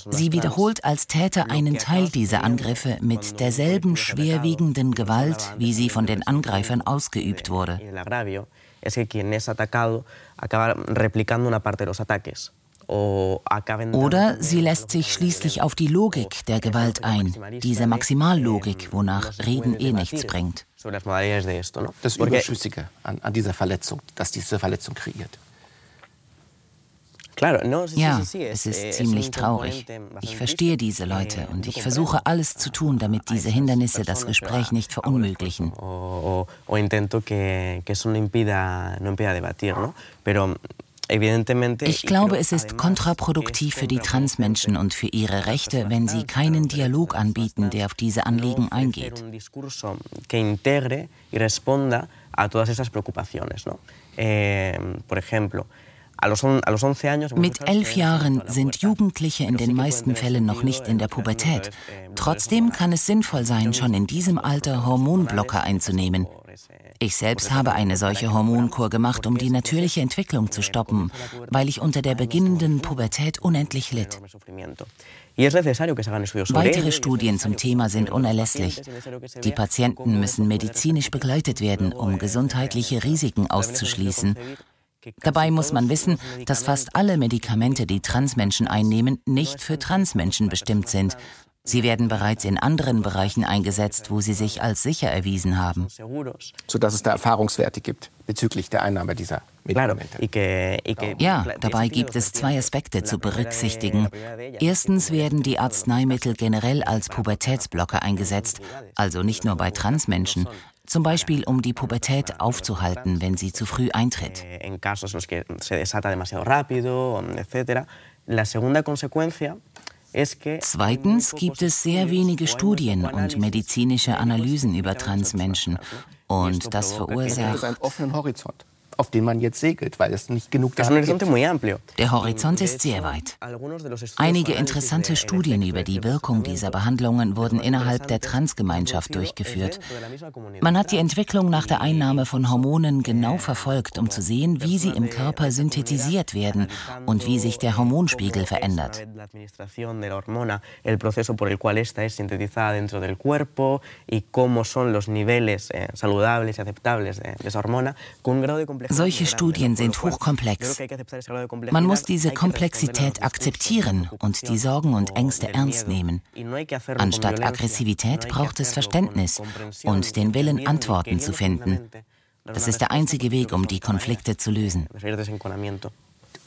Sie wiederholt als Täter einen Teil dieser Angriffe mit derselben schwerwiegenden Gewalt, wie sie von den Angreifern ausgeübt wurde. Es que quien es atacado acaba replicando una parte de los ataques. Oder sie lässt sich schließlich auf die Logik der Gewalt ein, diese Maximallogik, wonach Reden eh nichts bringt. Das Überschüssige an, an dieser Verletzung, das diese Verletzung kreiert. Ja, es ist ziemlich traurig. Ich verstehe diese Leute und ich versuche alles zu tun, damit diese Hindernisse das Gespräch nicht verunmöglichen. Ich glaube, es ist kontraproduktiv für die Transmenschen und für ihre Rechte, wenn sie keinen Dialog anbieten, der auf diese Anliegen eingeht. Mit elf Jahren sind Jugendliche in den meisten Fällen noch nicht in der Pubertät. Trotzdem kann es sinnvoll sein, schon in diesem Alter Hormonblocker einzunehmen. Ich selbst habe eine solche Hormonkur gemacht, um die natürliche Entwicklung zu stoppen, weil ich unter der beginnenden Pubertät unendlich litt. Weitere Studien zum Thema sind unerlässlich. Die Patienten müssen medizinisch begleitet werden, um gesundheitliche Risiken auszuschließen. Dabei muss man wissen, dass fast alle Medikamente, die Transmenschen einnehmen, nicht für Transmenschen bestimmt sind, Sie werden bereits in anderen Bereichen eingesetzt, wo sie sich als sicher erwiesen haben. Sodass es da Erfahrungswerte gibt bezüglich der Einnahme dieser Medikamente. Ja, dabei gibt es zwei Aspekte zu berücksichtigen. Erstens werden die Arzneimittel generell als Pubertätsblocker eingesetzt, also nicht nur bei Transmenschen, zum Beispiel um die Pubertät aufzuhalten, wenn sie zu früh eintritt. La segunda consecuencia Zweitens gibt es sehr wenige Studien und medizinische Analysen über Transmenschen. Und das verursacht einen offenen Horizont auf den man jetzt segelt, weil es nicht genug Daten gibt. Der Horizont ist sehr weit. Einige interessante Studien über die Wirkung dieser Behandlungen wurden innerhalb der Transgemeinschaft durchgeführt. Man hat die Entwicklung nach der Einnahme von Hormonen genau verfolgt, um zu sehen, wie sie im Körper synthetisiert werden und wie sich der Hormonspiegel verändert. Solche Studien sind hochkomplex. Man muss diese Komplexität akzeptieren und die Sorgen und Ängste ernst nehmen. Anstatt Aggressivität braucht es Verständnis und den Willen, Antworten zu finden. Das ist der einzige Weg, um die Konflikte zu lösen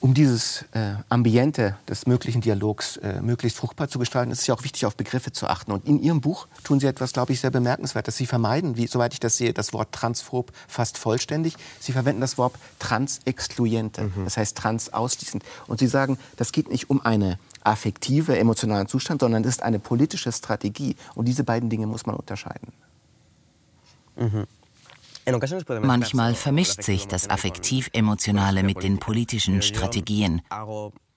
um dieses äh, Ambiente des möglichen Dialogs äh, möglichst fruchtbar zu gestalten, ist es ja auch wichtig, auf Begriffe zu achten. Und in Ihrem Buch tun Sie etwas, glaube ich, sehr bemerkenswertes. Sie vermeiden, wie, soweit ich das sehe, das Wort transphob fast vollständig. Sie verwenden das Wort transexkluente, mhm. das heißt trans ausschließend. Und Sie sagen, das geht nicht um einen affektive, emotionalen Zustand, sondern es ist eine politische Strategie. Und diese beiden Dinge muss man unterscheiden. Mhm. Manchmal vermischt sich das affektiv-emotionale mit den politischen Strategien.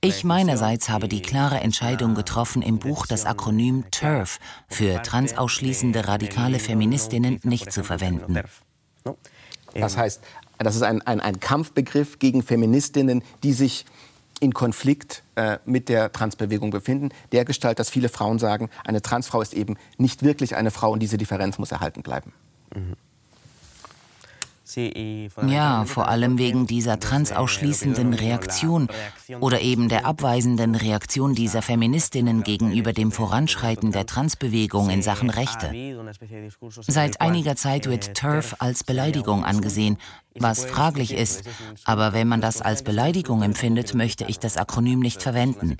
Ich meinerseits habe die klare Entscheidung getroffen, im Buch das Akronym TERF für transausschließende radikale Feministinnen nicht zu verwenden. Das heißt, das ist ein, ein, ein Kampfbegriff gegen Feministinnen, die sich in Konflikt äh, mit der Transbewegung befinden. Der Gestalt, dass viele Frauen sagen, eine Transfrau ist eben nicht wirklich eine Frau und diese Differenz muss erhalten bleiben. Mhm. Ja, vor allem wegen dieser transausschließenden Reaktion oder eben der abweisenden Reaktion dieser Feministinnen gegenüber dem Voranschreiten der Transbewegung in Sachen Rechte. Seit einiger Zeit wird TERF als Beleidigung angesehen, was fraglich ist, aber wenn man das als Beleidigung empfindet, möchte ich das Akronym nicht verwenden.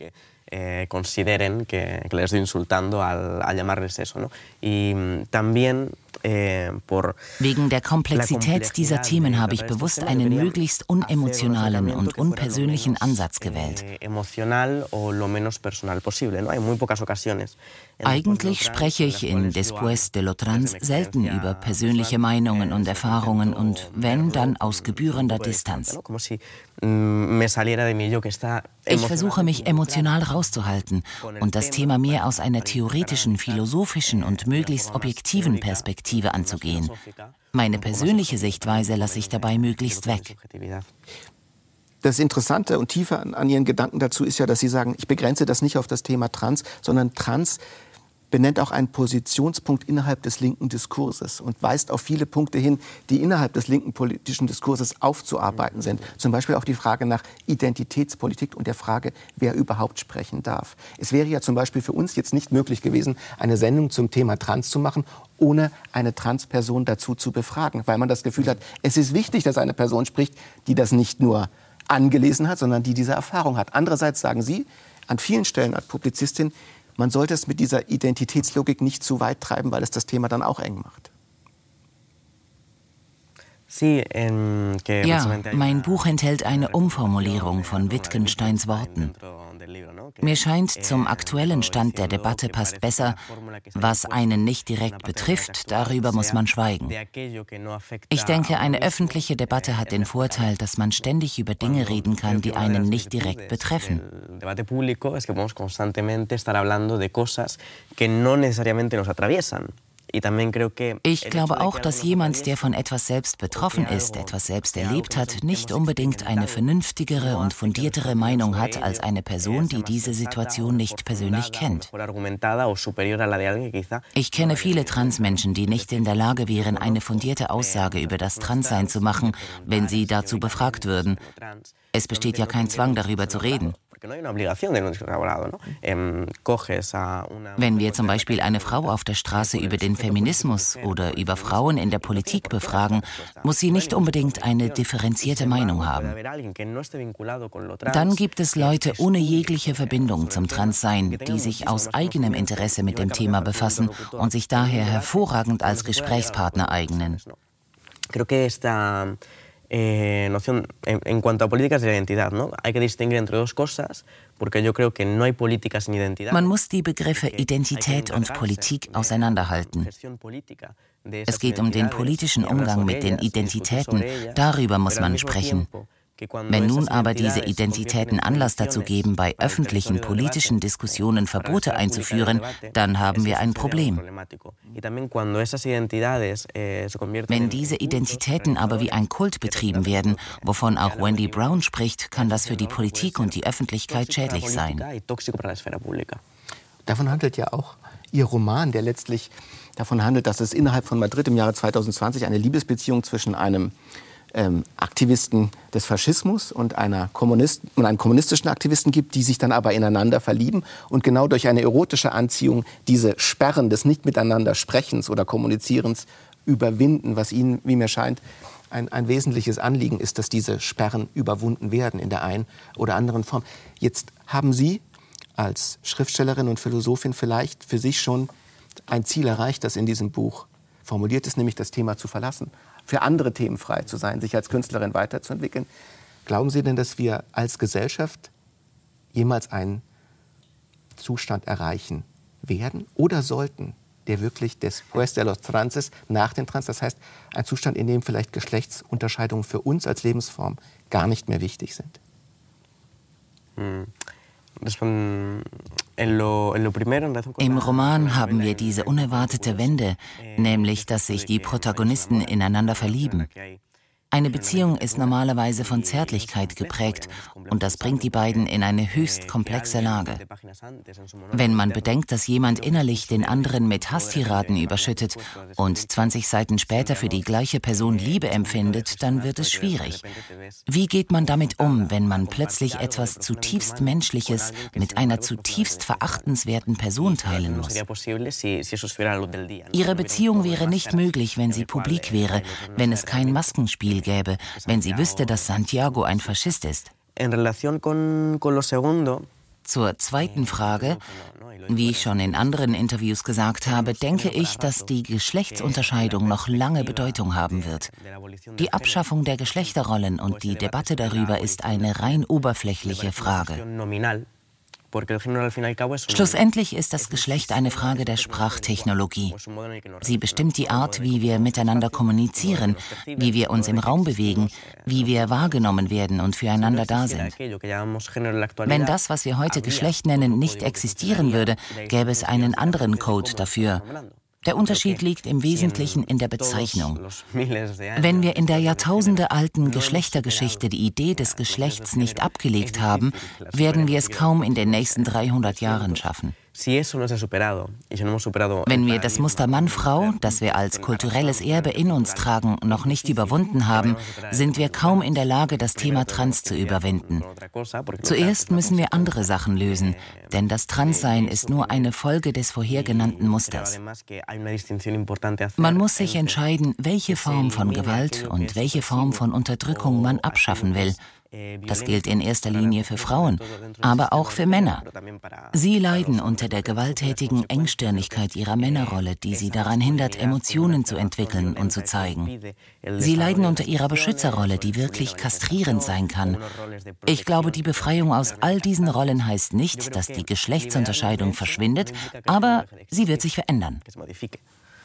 Eh, consideren que, que, les estoy insultando al, al llamarles eso. ¿no? Y mm, también äh, Wegen der Komplexität dieser Themen habe ich bewusst einen möglichst unemotionalen und unpersönlichen Ansatz gewählt. Eh, Eigentlich spreche ich in Después de lo Trans selten über persönliche Meinungen und Erfahrungen und wenn, dann aus gebührender Distanz. Mm, ich versuche mich emotional rauszuhalten und das Thema mehr aus einer theoretischen, philosophischen und möglichst objektiven Perspektive anzugehen. Meine persönliche Sichtweise lasse ich dabei möglichst weg. Das Interessante und Tiefe an, an Ihren Gedanken dazu ist ja, dass Sie sagen, ich begrenze das nicht auf das Thema Trans, sondern Trans benennt auch einen Positionspunkt innerhalb des linken Diskurses und weist auf viele Punkte hin, die innerhalb des linken politischen Diskurses aufzuarbeiten sind. Zum Beispiel auch die Frage nach Identitätspolitik und der Frage, wer überhaupt sprechen darf. Es wäre ja zum Beispiel für uns jetzt nicht möglich gewesen, eine Sendung zum Thema Trans zu machen, ohne eine Transperson dazu zu befragen, weil man das Gefühl hat, es ist wichtig, dass eine Person spricht, die das nicht nur angelesen hat, sondern die diese Erfahrung hat. Andererseits sagen Sie an vielen Stellen als Publizistin, man sollte es mit dieser Identitätslogik nicht zu weit treiben, weil es das Thema dann auch eng macht. Ja, mein Buch enthält eine Umformulierung von Wittgensteins Worten. Mir scheint, zum aktuellen Stand der Debatte passt besser, was einen nicht direkt betrifft, darüber muss man schweigen. Ich denke, eine öffentliche Debatte hat den Vorteil, dass man ständig über Dinge reden kann, die einen nicht direkt betreffen. Ich glaube auch, dass jemand, der von etwas selbst betroffen ist, etwas selbst erlebt hat, nicht unbedingt eine vernünftigere und fundiertere Meinung hat als eine Person, die diese Situation nicht persönlich kennt. Ich kenne viele Transmenschen, die nicht in der Lage wären, eine fundierte Aussage über das Transsein zu machen, wenn sie dazu befragt würden. Es besteht ja kein Zwang, darüber zu reden. Wenn wir zum Beispiel eine Frau auf der Straße über den Feminismus oder über Frauen in der Politik befragen, muss sie nicht unbedingt eine differenzierte Meinung haben. Dann gibt es Leute ohne jegliche Verbindung zum Transsein, die sich aus eigenem Interesse mit dem Thema befassen und sich daher hervorragend als Gesprächspartner eignen. Eh, noción en, en, cuanto a políticas de identidad, ¿no? Hay que distinguir entre dos cosas, porque yo creo que no hay políticas sin identidad. Man muss die Begriffe Identität und Politik auseinanderhalten. Es geht um den politischen Umgang mit den Identitäten, darüber muss man sprechen. Wenn nun aber diese Identitäten Anlass dazu geben, bei öffentlichen politischen Diskussionen Verbote einzuführen, dann haben wir ein Problem. Wenn diese Identitäten aber wie ein Kult betrieben werden, wovon auch Wendy Brown spricht, kann das für die Politik und die Öffentlichkeit schädlich sein. Davon handelt ja auch Ihr Roman, der letztlich davon handelt, dass es innerhalb von Madrid im Jahre 2020 eine Liebesbeziehung zwischen einem ähm, Aktivisten des Faschismus und, einer Kommunist und einem kommunistischen Aktivisten gibt, die sich dann aber ineinander verlieben und genau durch eine erotische Anziehung diese Sperren des Nicht-Miteinander-Sprechens oder Kommunizierens überwinden, was ihnen, wie mir scheint, ein, ein, wesentliches Anliegen ist, dass diese Sperren überwunden werden in der einen oder anderen Form. Jetzt haben Sie als Schriftstellerin und Philosophin vielleicht für sich schon ein Ziel erreicht, das in diesem Buch formuliert ist, nämlich das Thema zu verlassen für andere Themen frei zu sein, sich als Künstlerin weiterzuentwickeln. Glauben Sie denn, dass wir als Gesellschaft jemals einen Zustand erreichen werden oder sollten, der wirklich después de los transes, nach dem Trans, das heißt ein Zustand, in dem vielleicht Geschlechtsunterscheidungen für uns als Lebensform gar nicht mehr wichtig sind? Hm. Im Roman haben wir diese unerwartete Wende, nämlich dass sich die Protagonisten ineinander verlieben. Eine Beziehung ist normalerweise von Zärtlichkeit geprägt und das bringt die beiden in eine höchst komplexe Lage. Wenn man bedenkt, dass jemand innerlich den anderen mit Hasstiraden überschüttet und 20 Seiten später für die gleiche Person Liebe empfindet, dann wird es schwierig. Wie geht man damit um, wenn man plötzlich etwas zutiefst Menschliches mit einer zutiefst verachtenswerten Person teilen muss? Ihre Beziehung wäre nicht möglich, wenn sie publik wäre, wenn es kein Maskenspiel gäbe, wenn sie wüsste, dass Santiago ein Faschist ist. Zur zweiten Frage. Wie ich schon in anderen Interviews gesagt habe, denke ich, dass die Geschlechtsunterscheidung noch lange Bedeutung haben wird. Die Abschaffung der Geschlechterrollen und die Debatte darüber ist eine rein oberflächliche Frage. Schlussendlich ist das Geschlecht eine Frage der Sprachtechnologie. Sie bestimmt die Art, wie wir miteinander kommunizieren, wie wir uns im Raum bewegen, wie wir wahrgenommen werden und füreinander da sind. Wenn das, was wir heute Geschlecht nennen, nicht existieren würde, gäbe es einen anderen Code dafür. Der Unterschied liegt im Wesentlichen in der Bezeichnung. Wenn wir in der jahrtausendealten Geschlechtergeschichte die Idee des Geschlechts nicht abgelegt haben, werden wir es kaum in den nächsten 300 Jahren schaffen. Wenn wir das Muster Mann-Frau, das wir als kulturelles Erbe in uns tragen, noch nicht überwunden haben, sind wir kaum in der Lage, das Thema Trans zu überwinden. Zuerst müssen wir andere Sachen lösen, denn das Transsein ist nur eine Folge des vorhergenannten Musters. Man muss sich entscheiden, welche Form von Gewalt und welche Form von Unterdrückung man abschaffen will. Das gilt in erster Linie für Frauen, aber auch für Männer. Sie leiden unter der gewalttätigen Engstirnigkeit ihrer Männerrolle, die sie daran hindert, Emotionen zu entwickeln und zu zeigen. Sie leiden unter ihrer Beschützerrolle, die wirklich kastrierend sein kann. Ich glaube, die Befreiung aus all diesen Rollen heißt nicht, dass die Geschlechtsunterscheidung verschwindet, aber sie wird sich verändern.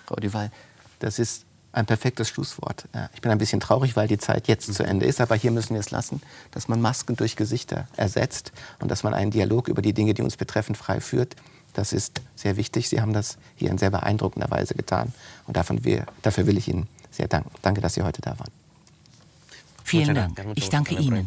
Frau Duval, das ist ein perfektes Schlusswort. Ich bin ein bisschen traurig, weil die Zeit jetzt zu Ende ist, aber hier müssen wir es lassen, dass man Masken durch Gesichter ersetzt und dass man einen Dialog über die Dinge, die uns betreffen, frei führt. Das ist sehr wichtig. Sie haben das hier in sehr beeindruckender Weise getan und davon wir, dafür will ich Ihnen sehr danken. Danke, dass Sie heute da waren. Vielen Dank. Ich danke Ihnen.